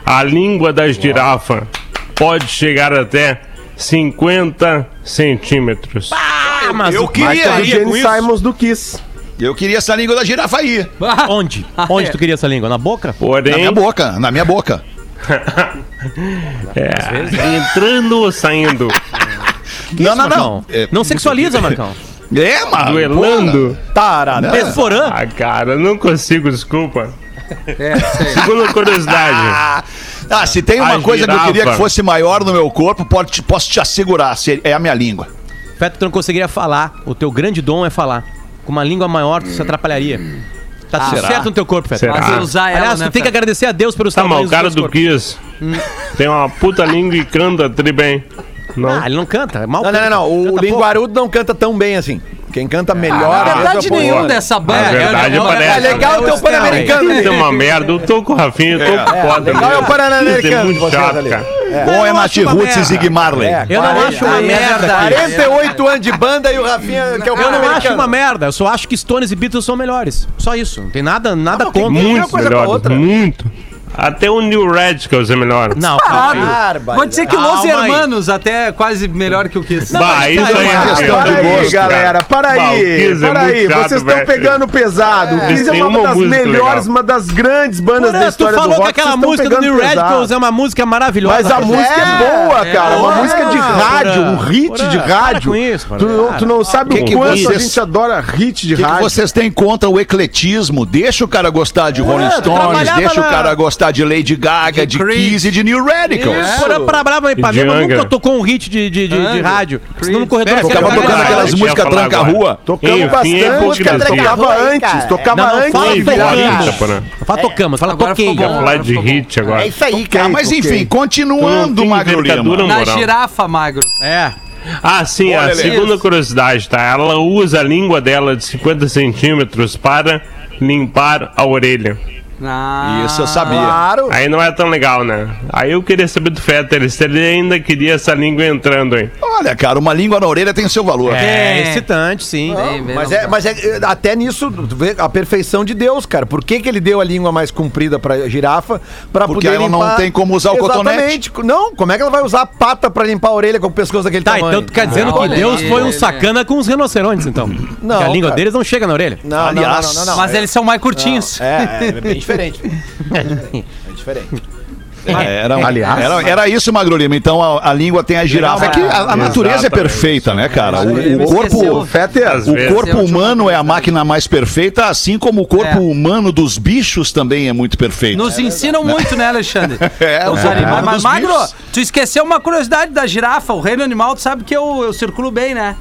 a língua da girafa pode chegar até 50 centímetros. Ah, mas eu o- queria Mas é ir com isso. Simons do Kiss. Eu queria essa língua da girafa aí. Onde? Ah, Onde é. tu queria essa língua? Na boca? Na minha Porém, boca, na minha boca. é, entrando ou saindo, Não, não, Marcão? não. É, Não sexualiza, Marcão. É, mano. duelando. Tarará. Pesporã. Ah, cara, não consigo, desculpa. É, sei. Segunda curiosidade. Ah, ah, se tem uma A coisa que eu queria que fosse maior no meu corpo, pode, te- posso te assegurar, se- é a minha língua. Feto, tu não conseguiria falar. O teu grande dom é falar. Com uma língua maior, tu se atrapalharia. Tá tudo será? certo no teu corpo, Feto. Será? Mas usar ela, Aliás, né, tu tem que agradecer a Deus pelos Tá, tamanhos o cara do. Kiss tem uma puta língua e canta tri bem. Não? Ah, ele não canta. É mal Não, não, não, não. O canta linguarudo não canta tão bem assim. Quem canta melhor. Verdade, mesmo é o nenhum dessa banda. É verdade. É legal ter o Pan-Americano. É uma merda. Eu tô com o Rafinha, eu tô com foda. legal é o Pan-Americano é muito de vocês chato, ali. cara. Bom é Nath acho Roots e. Zig Marley. É, Eu não 40, acho uma Ah, merda. 48 anos de banda e o Rafinha que é o Eu não acho Pan-Americano. uma merda. Eu só acho que Stones e Beatles são melhores. Só isso. Não tem nada, nada mas o que contra. Uma Muito coisa pra melhor, outra. muito. Até o New Radicals é melhor. Não, Pode ser que Los Calma aí. Hermanos até é quase melhor que o Kiss. Bah, isso aí uma é questão Para de aí, gosto, galera, para aí, é para aí. Vocês estão pegando pesado. O Kiss é uma, uma das melhores, legal. uma das grandes bandas da Porra, tu história do falou rock. que aquela vocês estão música do New pesado. Radicals é uma música maravilhosa. Mas a música é boa, cara. uma música de rádio, um hit de rádio. tu, não- tu não sabe Que o que quanto a gente adora hit de O que, que rádio. vocês têm contra o ecletismo? Deixa o cara gostar de Rolling Stones, deixa o cara gostar de Lady Gaga, de, Creed. Kiss e de New Radicals. Porra, pra Brava e Panema de nunca tocou um hit de, de, de, de rádio. Senão no corredor É, jogando tocando aquelas músicas tranca-rua. Tocamos bastante, é música hipocrisia. tocava antes, tocava Não, não antes. fala tocamos, fala toquei. Falar de hit agora. É isso aí, Ah, mas enfim, continuando, Magro Lima. Na girafa, magro. É. Ah, sim, Olha, a segunda curiosidade, tá? Ela usa a língua dela de 50 centímetros para limpar a orelha. Ah, Isso eu sabia. Claro. Aí não é tão legal, né? Aí eu queria saber do Fetter se ele ainda queria essa língua entrando, hein? Olha, cara, uma língua na orelha tem seu valor. É, É. excitante, sim. Bem, bem, Mas é, mas é até nisso tu vê a perfeição de Deus, cara. Por que, que ele deu a língua mais comprida pra girafa? Pra Porque poder ela não tem como usar o Exatamente. Não, como é que ela vai usar a pata pra limpar a orelha com o pescoço daquele Tá, tamanho? então tu quer dizendo que olha Deus aí, foi um sacana com os rinocerontes, então. Não, Porque a língua cara. deles não chega na orelha. Não, não, Aliás, não, não, não, não. Mas eles são mais curtinhos. É, é bem diferente. É diferente. É, Era, Aliás. era, era isso, Magro Lima. Então a, a língua tem a girafa. É que a, a natureza é perfeita, né, cara? O, o corpo. Fetter, O corpo humano é a máquina mais perfeita, assim como o corpo É. humano dos bichos também é muito perfeito. Nos ensinam muito, né, Alexandre? É, Os animais. Mas, Magro, bichos. tu esqueceu uma curiosidade da girafa. O reino animal, tu sabe que eu, eu circulo bem, né?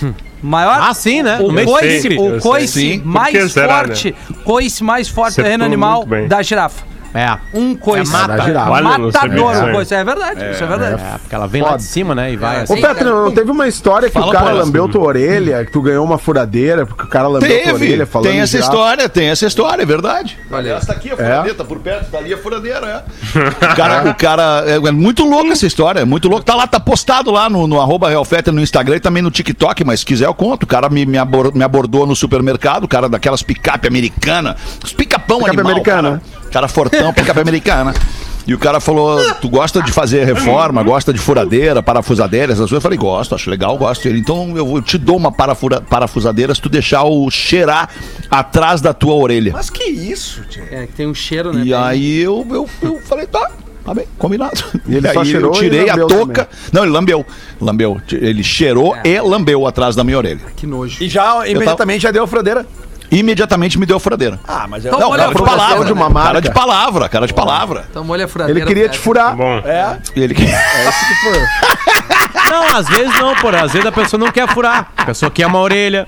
Maior. Ah, sim, né? O coice, tigre. o sei. coice mais forte, coice mais forte do Acertou reino animal da girafa. É. Um coice. É mata. Olha, Matador o coice. É verdade, isso é verdade. É, porque ela vem lá Foda. de cima, né? E vai Ô, assim. Petro, não teve uma história que Fala, o cara lambeu tua orelha, que tu ganhou uma furadeira, porque o cara lambeu tua Teve, orelha falando tem essa girafa? história, tem essa história, é verdade. Olha. Essa aqui é a furadeira, tá por perto, tá ali a furadeira, é. O cara, o cara é, é muito louco essa história, é muito louco. Tá lá, tá postado lá no, no arroba Real Fetter no Instagram e também no TikTok, mas se quiser eu conto. O cara me, me, abor- me abordou no supermercado, o cara daquelas picape americana, os picapão Picape animal, americana. Cara, cara fortão, picape americana. E o cara falou: Tu gosta de fazer reforma, gosta de furadeira, parafusadeira, essas coisas? Eu falei: Gosto, acho legal, gosto. Ele, então eu te dou uma parafura, parafusadeira se tu deixar o cheirar atrás da tua orelha. Mas que isso, tio? É, que tem um cheiro, né? E bem- aí eu, eu, eu falei: Tá. Tá bem, combinado. E ele aí só cheirou eu e tirei a touca. Não, ele lambeu. Lambeu. Ele cheirou É. e lambeu atrás da minha orelha. Que nojo. E já imediatamente já deu a furadeira. Imediatamente me deu a furadeira. Ah, mas é Então, Não, olha cara a de palavra. de uma marca. Cara de palavra, cara de palavra. Então molha a furadeira. Ele queria te furar. Bom, É. Ele Não, às vezes não, porra. Às vezes a pessoa não quer furar. A pessoa quer uma orelha,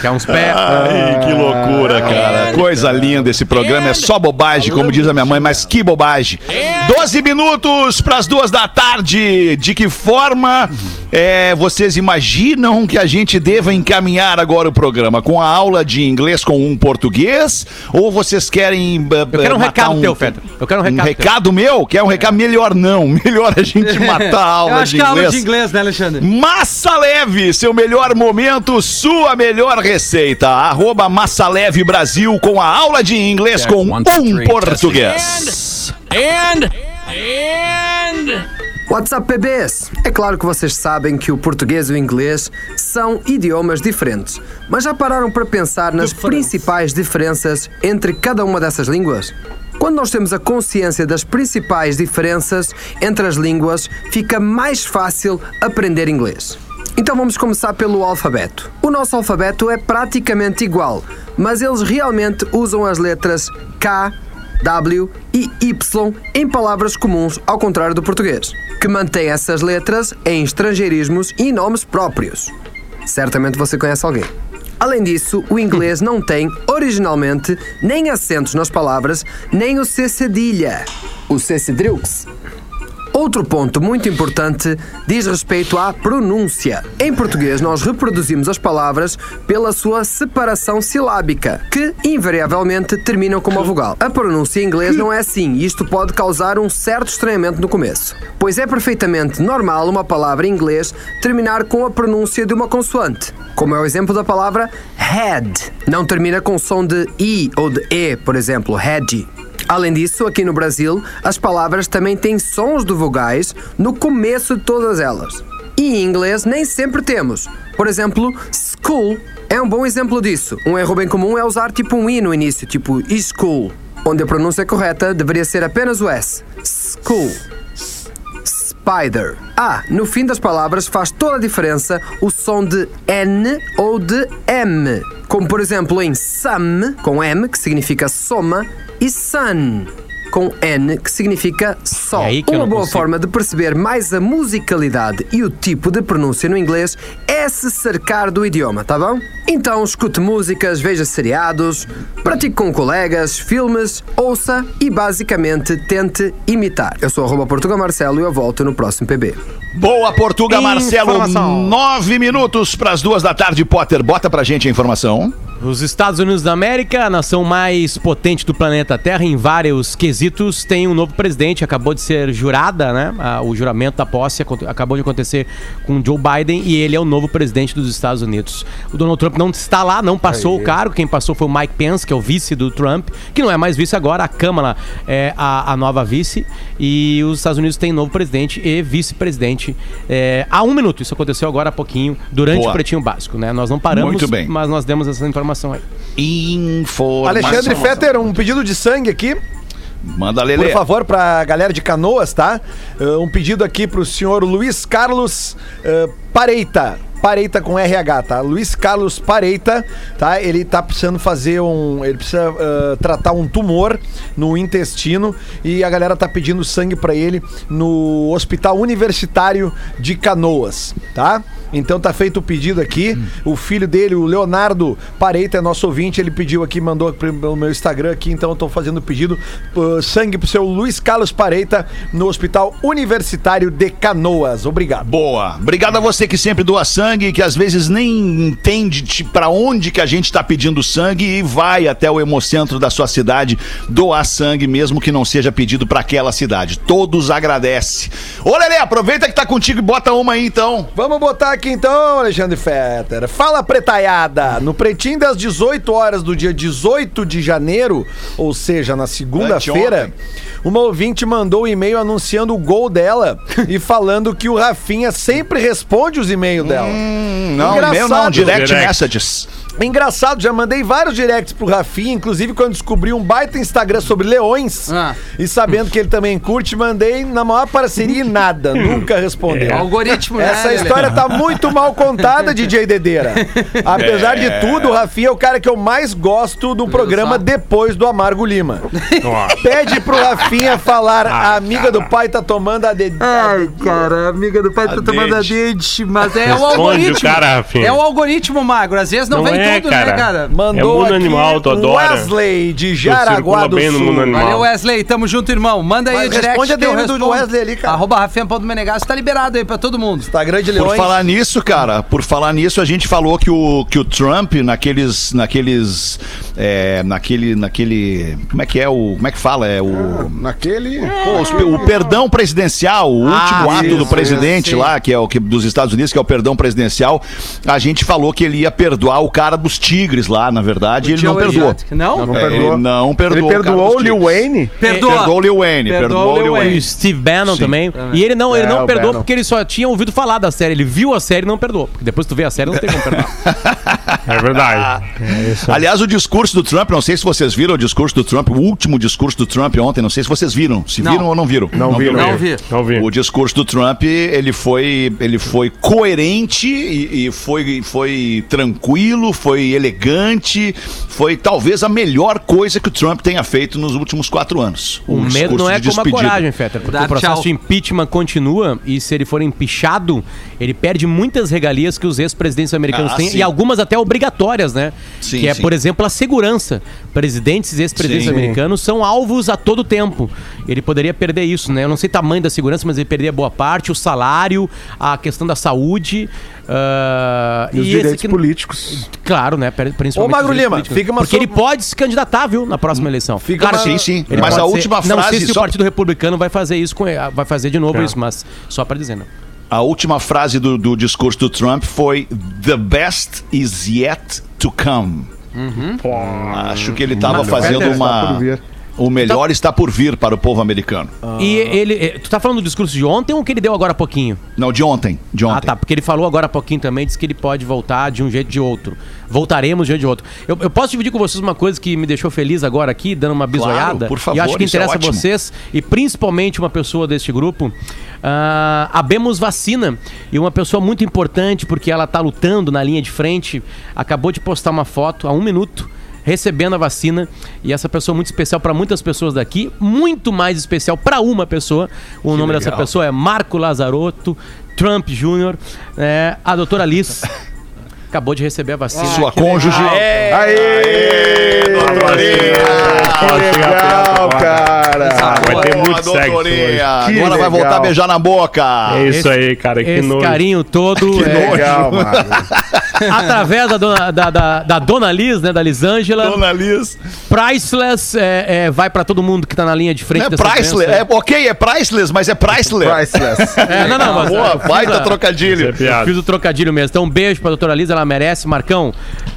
quer uns pés. Ai, que loucura, cara. Coisa linda esse programa. É só bobagem, como diz a minha mãe, mas que bobagem. 12 minutos para as duas da tarde. De que forma é, vocês imaginam que a gente deva encaminhar agora o programa? Com a aula de inglês com um português? Ou vocês querem. Eu quero um recado teu, Fetter. Eu quero um recado Um teu. recado meu? Quer um recado? Melhor não. Melhor a gente matar a Eu aula acho de que é aula inglês. de inglês, né, Alexandre? Massa Leve, seu melhor momento, sua melhor receita. Arroba Massa Leve Brasil com a aula de inglês com um português. What's up, bebês? É claro que vocês sabem que o português e o inglês são idiomas diferentes, mas já pararam para pensar nas principais diferenças entre cada uma dessas línguas? Quando nós temos a consciência das principais diferenças entre as línguas, fica mais fácil aprender inglês. Então vamos começar pelo alfabeto. O nosso alfabeto é praticamente igual, mas eles realmente usam as letras K, W e Y em palavras comuns, ao contrário do português, que mantém essas letras em estrangeirismos e nomes próprios. Certamente você conhece alguém. Além disso, o inglês não tem, originalmente, nem acentos nas palavras, nem o C cedilha, o C cedrilx. Outro ponto muito importante diz respeito à pronúncia. Em português, nós reproduzimos as palavras pela sua separação silábica, que invariavelmente terminam com uma vogal. A pronúncia em inglês não é assim e isto pode causar um certo estranhamento no começo, pois é perfeitamente normal uma palavra em inglês terminar com a pronúncia de uma consoante, como é o exemplo da palavra head. Não termina com som de i ou de e, por exemplo, head. Além disso, aqui no Brasil, as palavras também têm sons de vogais no começo de todas elas. E em inglês nem sempre temos. Por exemplo, school é um bom exemplo disso. Um erro bem comum é usar tipo um i no início, tipo school, onde a pronúncia correta deveria ser apenas o s. School. Spider. Ah, no fim das palavras faz toda a diferença o som de N ou de M. Como por exemplo em some, com M, que significa soma, e sun, com N, que significa sol. É Uma boa consigo. forma de perceber mais a musicalidade e o tipo de pronúncia no inglês é se cercar do idioma, tá bom? Então escute músicas, veja seriados, pratique com colegas, filmes, ouça e basicamente tente imitar. Eu sou arroba Portugal Marcelo e eu volto no próximo PB. Boa, Portuga Marcelo. Informação. Nove minutos para as duas da tarde, Potter. Bota pra gente a informação. Os Estados Unidos da América, a nação mais potente do planeta Terra em vários quesitos, tem um novo presidente. Acabou de ser jurada, né? O juramento da posse acabou de acontecer com Joe Biden e ele é o novo presidente dos Estados Unidos. O Donald Trump não está lá, não passou o cargo. Quem passou foi o Mike Pence, que é o vice do Trump, que não é mais vice agora. A Câmara é a, a nova vice. E os Estados Unidos têm novo presidente e vice-presidente é, há um minuto. Isso aconteceu agora há pouquinho, durante Boa. o Pretinho Básico, né? Nós não paramos, mas nós demos essa informação aí. Informação. Alexandre Fetter, um pedido de sangue aqui. Manda Por Lele. favor, pra galera de Canoas, tá? Uh, um pedido aqui pro senhor Luiz Carlos uh, Pareita. Pareita com RH, tá? Luiz Carlos Pareita, tá? Ele tá precisando fazer um. Ele precisa uh, tratar um tumor no intestino e a galera tá pedindo sangue pra ele no Hospital Universitário de Canoas, tá? Então tá feito o pedido aqui. O filho dele, o Leonardo Pareita, é nosso ouvinte. Ele pediu aqui, mandou pelo meu Instagram aqui. Então eu tô fazendo o pedido. uh, sangue pro seu Luiz Carlos Pareita no Hospital Universitário de Canoas. Obrigado. Boa. Obrigado a você que sempre doa sangue e que às vezes nem entende pra onde que a gente tá pedindo sangue e vai até o hemocentro da sua cidade doar sangue, mesmo que não seja pedido pra aquela cidade. Todos agradecem. Ô, Lele, aproveita que tá contigo e bota uma aí então. Vamos botar aqui então, Alexandre Fetter. Fala pretaiada. No pretinho das 18 horas do dia 18 de janeiro, ou seja, na segunda-feira, uma ouvinte mandou um e-mail anunciando o gol dela e falando que o Rafinha sempre responde os e-mails dela. Hum, não, e-mail não, direct, Direct. messages. Engraçado, já mandei vários directs pro Rafinha, inclusive quando descobri um baita Instagram sobre leões. Ah. E sabendo que ele também curte, mandei na maior parceria e nada. Nunca respondeu. Algoritmo, né, Essa história tá muito mal contada, DJ Dedeira. Apesar de tudo, o Rafinha é o cara que eu mais gosto do programa depois do Amargo Lima. Pede pro Rafinha falar, a amiga do pai tá tomando a dedinha. Ai, cara, a amiga do pai tá A tomando a dente. dente, mas é o Responde o algoritmo. cara, Rafinha. é o algoritmo magro, às vezes não, Não vem é, tudo, né, cara. cara? Mandou É mundo aqui animal, tu adora. Wesley de Jaraguá do Sul. Valeu, Wesley. Tamo junto, irmão. Manda aí Mas o direct responde a DM do. Wesley ali, cara. Arroba Rafinha.menegasso tá liberado aí pra todo mundo. Instagram de Por Leões. falar nisso, cara, por falar nisso, a gente falou que o, que o Trump, naqueles. naqueles. É, naquele. naquele. Como é que é o. Como é que fala? É o. Naquele. Pô, os o perdão presidencial, o último ato do isso, presidente sim. lá, que é o que dos Estados Unidos, que é o perdão presidencial, a gente falou que ele ia perdoar o cara dos tigres lá, na verdade, e ele não perdoou. Não? Não É, perdoou. Ele não Ele perdoou. o cara perdoou dos o Lil. Wayne. Perdoa. Perdoou o Lil Wayne, Perdoa perdoou o o Lil Wayne. E o Steve Bannon também. E ele não, ele É, não o perdoou Bannon. porque ele só tinha ouvido falar da série. Ele viu a série e não perdoou. Porque depois tu vê a série, não tem como perdoar. é verdade. É. Aliás, o discurso do Trump, não sei se vocês viram o discurso do Trump, o último discurso do Trump ontem, não sei se vocês viram. Se Não. viram ou não viram? Não viram. Não vi. Não vi. O discurso do Trump, ele foi, ele foi coerente e, e foi, foi tranquilo, foi elegante, foi talvez a melhor coisa que o Trump tenha feito nos últimos quatro anos. O Um medo discurso não é de como a coragem, Fetter. Porque Dar o processo tchau. de impeachment continua e se ele for empichado, ele perde muitas regalias que os ex-presidentes americanos Ah, têm sim. e algumas até o obrigatórias, né? Sim, que é, sim. por exemplo, a segurança. Presidentes e ex-presidentes americanos são alvos a todo tempo. Ele poderia perder isso, né? Eu não sei o tamanho da segurança, mas ele perderia boa parte, o salário, a questão da saúde. ah, E os esse direitos que- políticos. Claro, né? Principalmente. Ô, Magro Lima, políticos. fica uma Porque ele pode se candidatar, viu, na próxima eleição. Fica uma- Sim, sim. ele Mas a ser- última Não frase. sei se o só- Partido Republicano vai fazer isso, com, vai fazer de novo É. isso, mas só pra dizer, né? A última frase do, do discurso do Trump foi: The best is yet to come. Acho que ele estava fazendo uma. O melhor está por vir para o povo americano. E ele. eh, Tu tá falando do discurso de ontem ou que ele deu agora há pouquinho? Não, de ontem. De ontem. Ah, tá. Porque ele falou agora há pouquinho também, disse que ele pode voltar de um jeito ou de outro. Voltaremos de um jeito ou de outro. Eu, eu posso dividir com vocês uma coisa que me deixou feliz agora aqui, dando uma bisoiada. por favor, E acho que é interessa a ótimo. vocês, e principalmente uma pessoa deste grupo. Ah, a Bemos Vacina. E uma pessoa muito importante, porque ela tá lutando na linha de frente, acabou de postar uma foto há um minuto. Recebendo a vacina e essa pessoa muito especial para muitas pessoas daqui, muito mais especial para uma pessoa. O nome dessa pessoa é Marco Lazarotto Trump Jr., é, a doutora Liz. Acabou de receber a vacina. Sua cônjuge. Aê! Pode Que chegar legal, cara. Vai ter Boa, muito sexo hoje. doutorinha. Que Agora vai voltar a beijar na boca. É isso aí, cara. Que Esse nojo. carinho todo é, Legal, mano. através da dona, da, da, da dona Liz, né? Da Lisângela. Dona Liz. Priceless é, é, vai pra todo mundo que tá na linha de frente Não é dessa priceless. É, ok, é priceless, mas é priceless. Priceless. É, não, não, mas, Boa, eu baita fiz a- trocadilho. É. Fiz o trocadilho mesmo. Então, um beijo pra doutora Liz, ela merece. Marcão,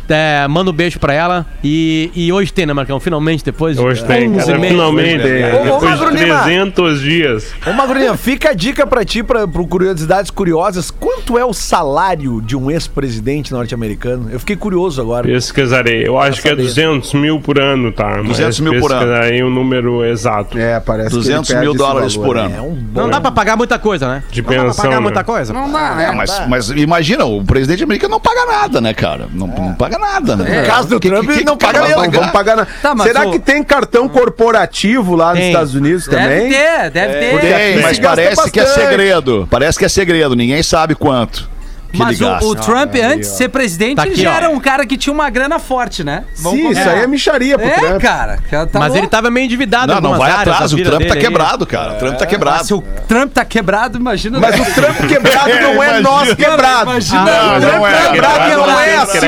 é, manda um beijo pra ela. E, e hoje tem, né, Marcão? Finalmente, depois de Hoje tem, 11 cara. meses. Finalmente. Tem. cara. Ô, ô, Depois de Lima. 300 dias. Ô, Magrinha, fica a dica pra ti, pra, pro Curiosidades Curiosas. Quanto é o salário de um ex-presidente norte-americano? Eu fiquei curioso agora. Pesquisarei. Eu acho que é saber. 200 mil por ano, tá? 200 mil por ano. Pesquisarei o número exato. É, parece que 200 ele perde mil dólares valor, por né? ano. É um bom. Não dá pra pagar muita coisa, né? De não dá pra pensão, pagar né? muita coisa. Não dá, É, mas, mas imagina, o presidente americano não paga nada, né, cara? Não, não paga nada, né? No caso do Que- Trump, que- que não paga vai mesmo. Não vamos pagar na... Tá, mas Será o- que tem cartão corporativo lá nos Tem. Estados Unidos Deve também? ter, deve ter. porque Tem, mas parece que é bastante. segredo. Parece que é segredo, ninguém sabe quanto. Que Mas ele o, gasta. o Trump, antes de ser presidente, Tá ele aqui, já ó. era um cara que tinha uma grana forte, né? Vamos Sim, isso aí é micharia pro É, Trump. cara. cara tá Mas ele louco. tava meio endividado Não, não vai áreas atrás, o Trump tá aí. quebrado, cara. O Trump tá Ah, quebrado. se o Trump tá quebrado, imagina. Mas o Trump quebrado não é nós quebrado. Imagina. Não, o Trump é. Quebrado Quebrado não é assim,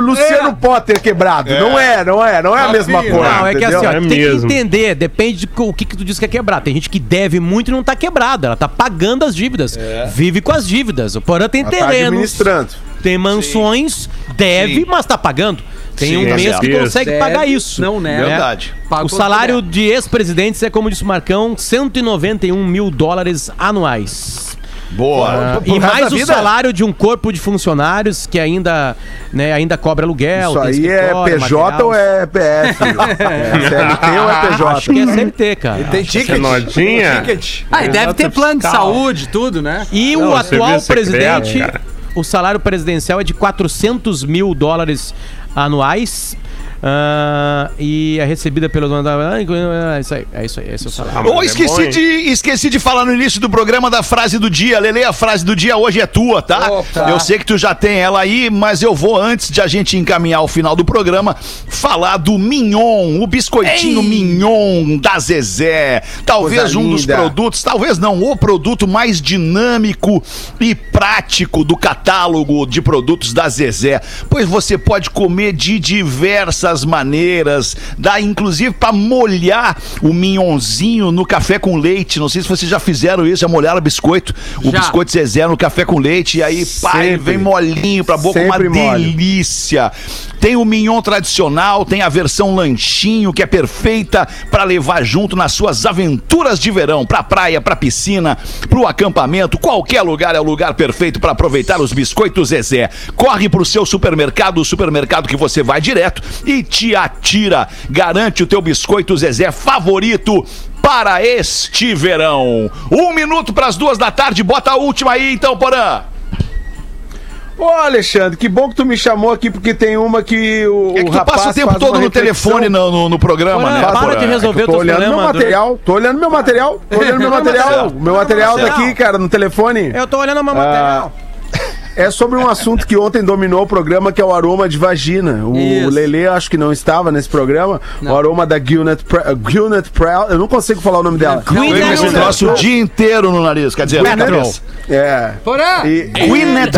Luciano Potter quebrado. Não é, não é, não é a mesma Afim, coisa. Não, é que assim, ó, É tem que entender, depende de co- o que, tu diz que é quebrar. Tem gente que deve muito e não tá quebrada, ela tá pagando as dívidas. Vive com as dívidas. O Porã tem Ela tá administrando. tem mansões, deve, Sim. mas tá pagando. Tem Sim, um tá mês que consegue Deve, pagar isso. não nega. Verdade. Paga O salário der. de ex-presidentes é, como disse o Marcão, 191 mil dólares anuais. Boa. Pro e resto mais o vida? salário de um corpo de funcionários que ainda, né, ainda cobra aluguel. Isso aí é PJ material. ou é PF? é CLT ou é PJ? Acho que é CLT, cara. Tem ticket? nodinha? Tem ticket. Ah, e deve ter plano de saúde, tudo, né? E Não, o atual secreto, presidente, cara. o salário presidencial é de 400 mil dólares anuais. Ah, e é recebida pelos. É isso aí, é isso aí, esse é o salário. Mas Ô, é esqueci, de, esqueci de falar no início do programa da frase do dia. Lele, a frase do dia hoje é tua, tá? Opa. Eu sei que tu já tem ela aí, mas eu vou, antes de a gente encaminhar o final do programa, falar do Mignon, o biscoitinho Mignon da Zezé. Talvez Coisa um dos linda. produtos, talvez não, o produto mais dinâmico e prático do catálogo de produtos da Zezé. Pois você pode comer de diversas maneiras, dá inclusive para molhar o minhonzinho no café com leite. Não sei se vocês já fizeram isso, já molharam o biscoito, o Já. biscoito Zezé no café com leite e aí, pai, vem molinho pra boca, Sempre uma molho. delícia. Tem o mignon tradicional, tem a versão lanchinho que é perfeita para levar junto nas suas aventuras de verão, pra praia, pra piscina, pro acampamento, qualquer lugar é o lugar perfeito para aproveitar os biscoitos Zezé. Corre pro seu supermercado, o supermercado que você vai direto e te atira. Garante o teu biscoito Zezé favorito para este verão. Um minuto para as duas da tarde, bota a última aí então, Porã. Ô, Alexandre, que bom que tu me chamou aqui, porque tem uma que o, É que o rapaz passa o tempo todo no telefone no, no, no programa, Porã, né? para Porã? de resolver Eu tô olhando meu material, tô olhando meu material, tô olhando meu material. certo. O meu material tá aqui, cara, no telefone. Eu tô olhando o meu material. É sobre um assunto que ontem dominou o programa, que é o aroma de vagina. O Isso. Lele acho que não estava nesse programa. O aroma da Gwyneth, Pre- uh, Gwyneth Paltrow. Eu não consigo falar o nome dela. Eu com esse troço o dia inteiro no nariz, quer dizer, cabeça. É. Porã! E, Gwyneth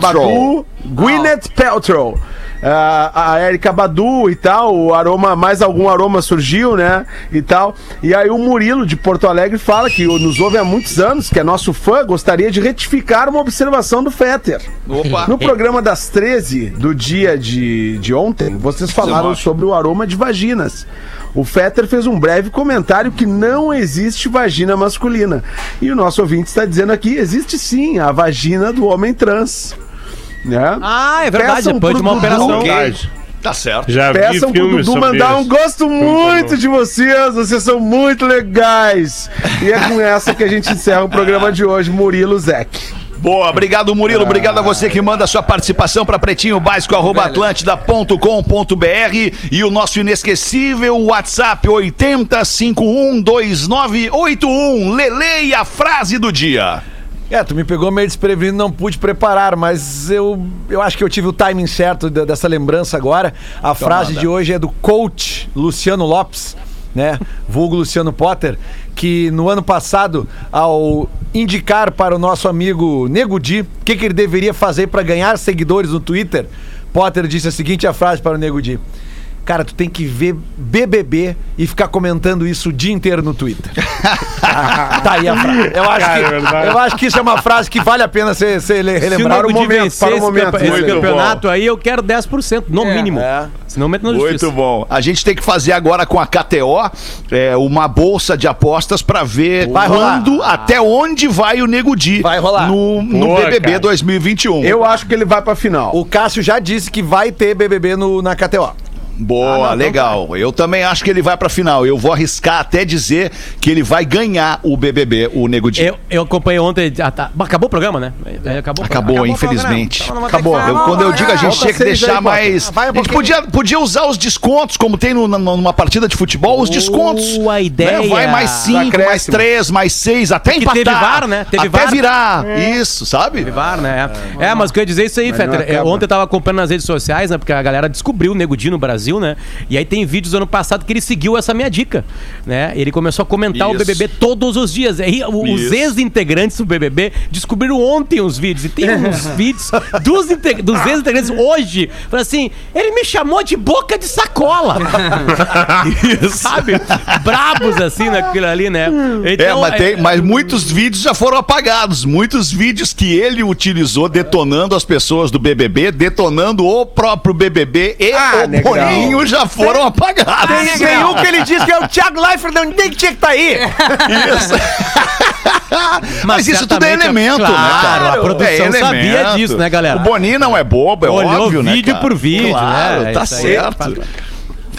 Paltrow. Gwyneth Paltrow. Ah, a Erika Badu e tal, o aroma, mais algum aroma surgiu, né? E tal. E aí o Murilo de Porto Alegre fala que nos ouve há muitos anos, que é nosso fã, gostaria de retificar uma observação do Fetter. Opa. No programa das 13 do dia de, de ontem, vocês falaram sobre o aroma de vaginas. O Fetter fez um breve comentário que não existe vagina masculina. E o nosso ouvinte está dizendo aqui: existe sim a vagina do homem trans. Né? Ah, é verdade, Peçam depois de uma operação. Ok. Tá certo. Já vi Peçam pro Dudu mandar um gosto muito de vocês, vocês são muito legais. E é com essa que a gente encerra o programa de hoje, Murilo Zec. Boa, obrigado Murilo, obrigado a você que manda sua participação para pretinho básico arroba atlântida.com.br e o nosso inesquecível WhatsApp 80512981 Lele e a frase do dia. É, tu me pegou meio desprevenido, não pude preparar, mas eu, eu acho que eu tive o timing certo de- dessa lembrança agora. A frase de hoje é do coach Luciano Lopes, né? Vulgo Luciano Potter, que no ano passado, ao indicar para o nosso amigo Nego Di o que, que ele deveria fazer para ganhar seguidores no Twitter, Potter disse a seguinte a frase para o Nego Di. Cara, tu tem que ver BBB e ficar comentando isso o dia inteiro no Twitter. tá aí a frase. Eu acho, Cara, que, é eu acho que isso é uma frase que vale a pena ser, ser le- Se o momento, para o esse, momento. esse Muito campeonato aí, eu quero 10%, no É. mínimo. É. Senão meto na justiça. Muito bom. A gente tem que fazer agora com a KTO é, uma bolsa de apostas para ver Vai quando, até onde vai o Nego Di Vai rolar. no, no Boa, BBB cara. 2021. Eu acho que ele vai pra final. O Cássio já disse que vai ter BBB no, na KTO. Boa, legal. Eu também acho que ele vai pra final. Eu vou arriscar até dizer que ele vai ganhar o BBB, o Nego Di. Eu, eu acompanhei ontem. ah, tá. Acabou o programa, né? É, Acabou, Acabou, programa. infelizmente. programa. Então, Acabou. não vou ter Eu- quando eu digo a gente tinha que deixar aí, mais. Vai a gente podia, podia usar os descontos, como tem no- numa partida de futebol, os descontos. Boa ideia. Né? Vai mais cinco, mais três, mais seis, até que empatar. teve VAR, né? Teve até VAR. virar. Isso, sabe? VAR, né? É, É, mas o que eu ia dizer é isso aí, Fetter. É. Ontem eu tava acompanhando nas redes sociais, né? Porque a galera descobriu o Nego Di no Brasil, né? E aí tem vídeos do ano passado que ele seguiu essa minha dica, né? Ele começou a comentar o Isso. BBB todos os dias. E o- os ex-integrantes do BBB descobriram ontem os vídeos. E tem uns vídeos dos, dos ex-integrantes hoje. Falando assim, ele me chamou de boca de sacola. Sabe? Brabos assim naquilo ali, né? É, Então, mas, tem- mas muitos vídeos já foram apagados. Muitos vídeos que ele utilizou detonando as pessoas do BBB, detonando o próprio BBB e Ah, o legal. Boninho já foram apagados. Tem, tem um que ele diz que é o Thiago Leifert, não tem que tinha que estar aí. Isso. Mas, isso tudo é certamente, elemento, claro, né, cara? a produção É sabia elemento. disso, né, galera? O Boninho não é bobo, é Olhou óbvio, né? vídeo cara? por vídeo, claro, né? Tá Isso aí. certo. É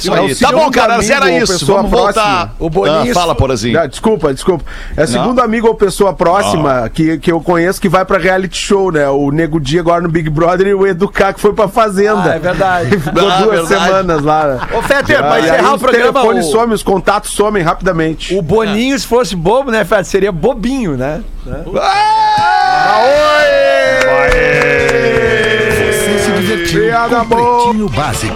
o aí. Tá bom, cara, amigo zera ou isso. Vamos voltar. próxima. O Boninho- Ah, fala, Porazinho. Ah, desculpa, desculpa. É segundo amigo ou pessoa próxima que, que eu conheço que vai pra reality show, né? O Nego Dia agora no Big Brother e o Educar que foi pra Fazenda. Ah, é verdade. Ficou Ah, duas verdade. semanas lá. né? Ô, Fetter, Ah, pra encerrar o os programa, telefones o, somem, os contatos somem rapidamente. o Boninho, se fosse bobo, né, Fetter, seria bobinho, né? Você se divertiu Piada com boa. Pretinho Básico.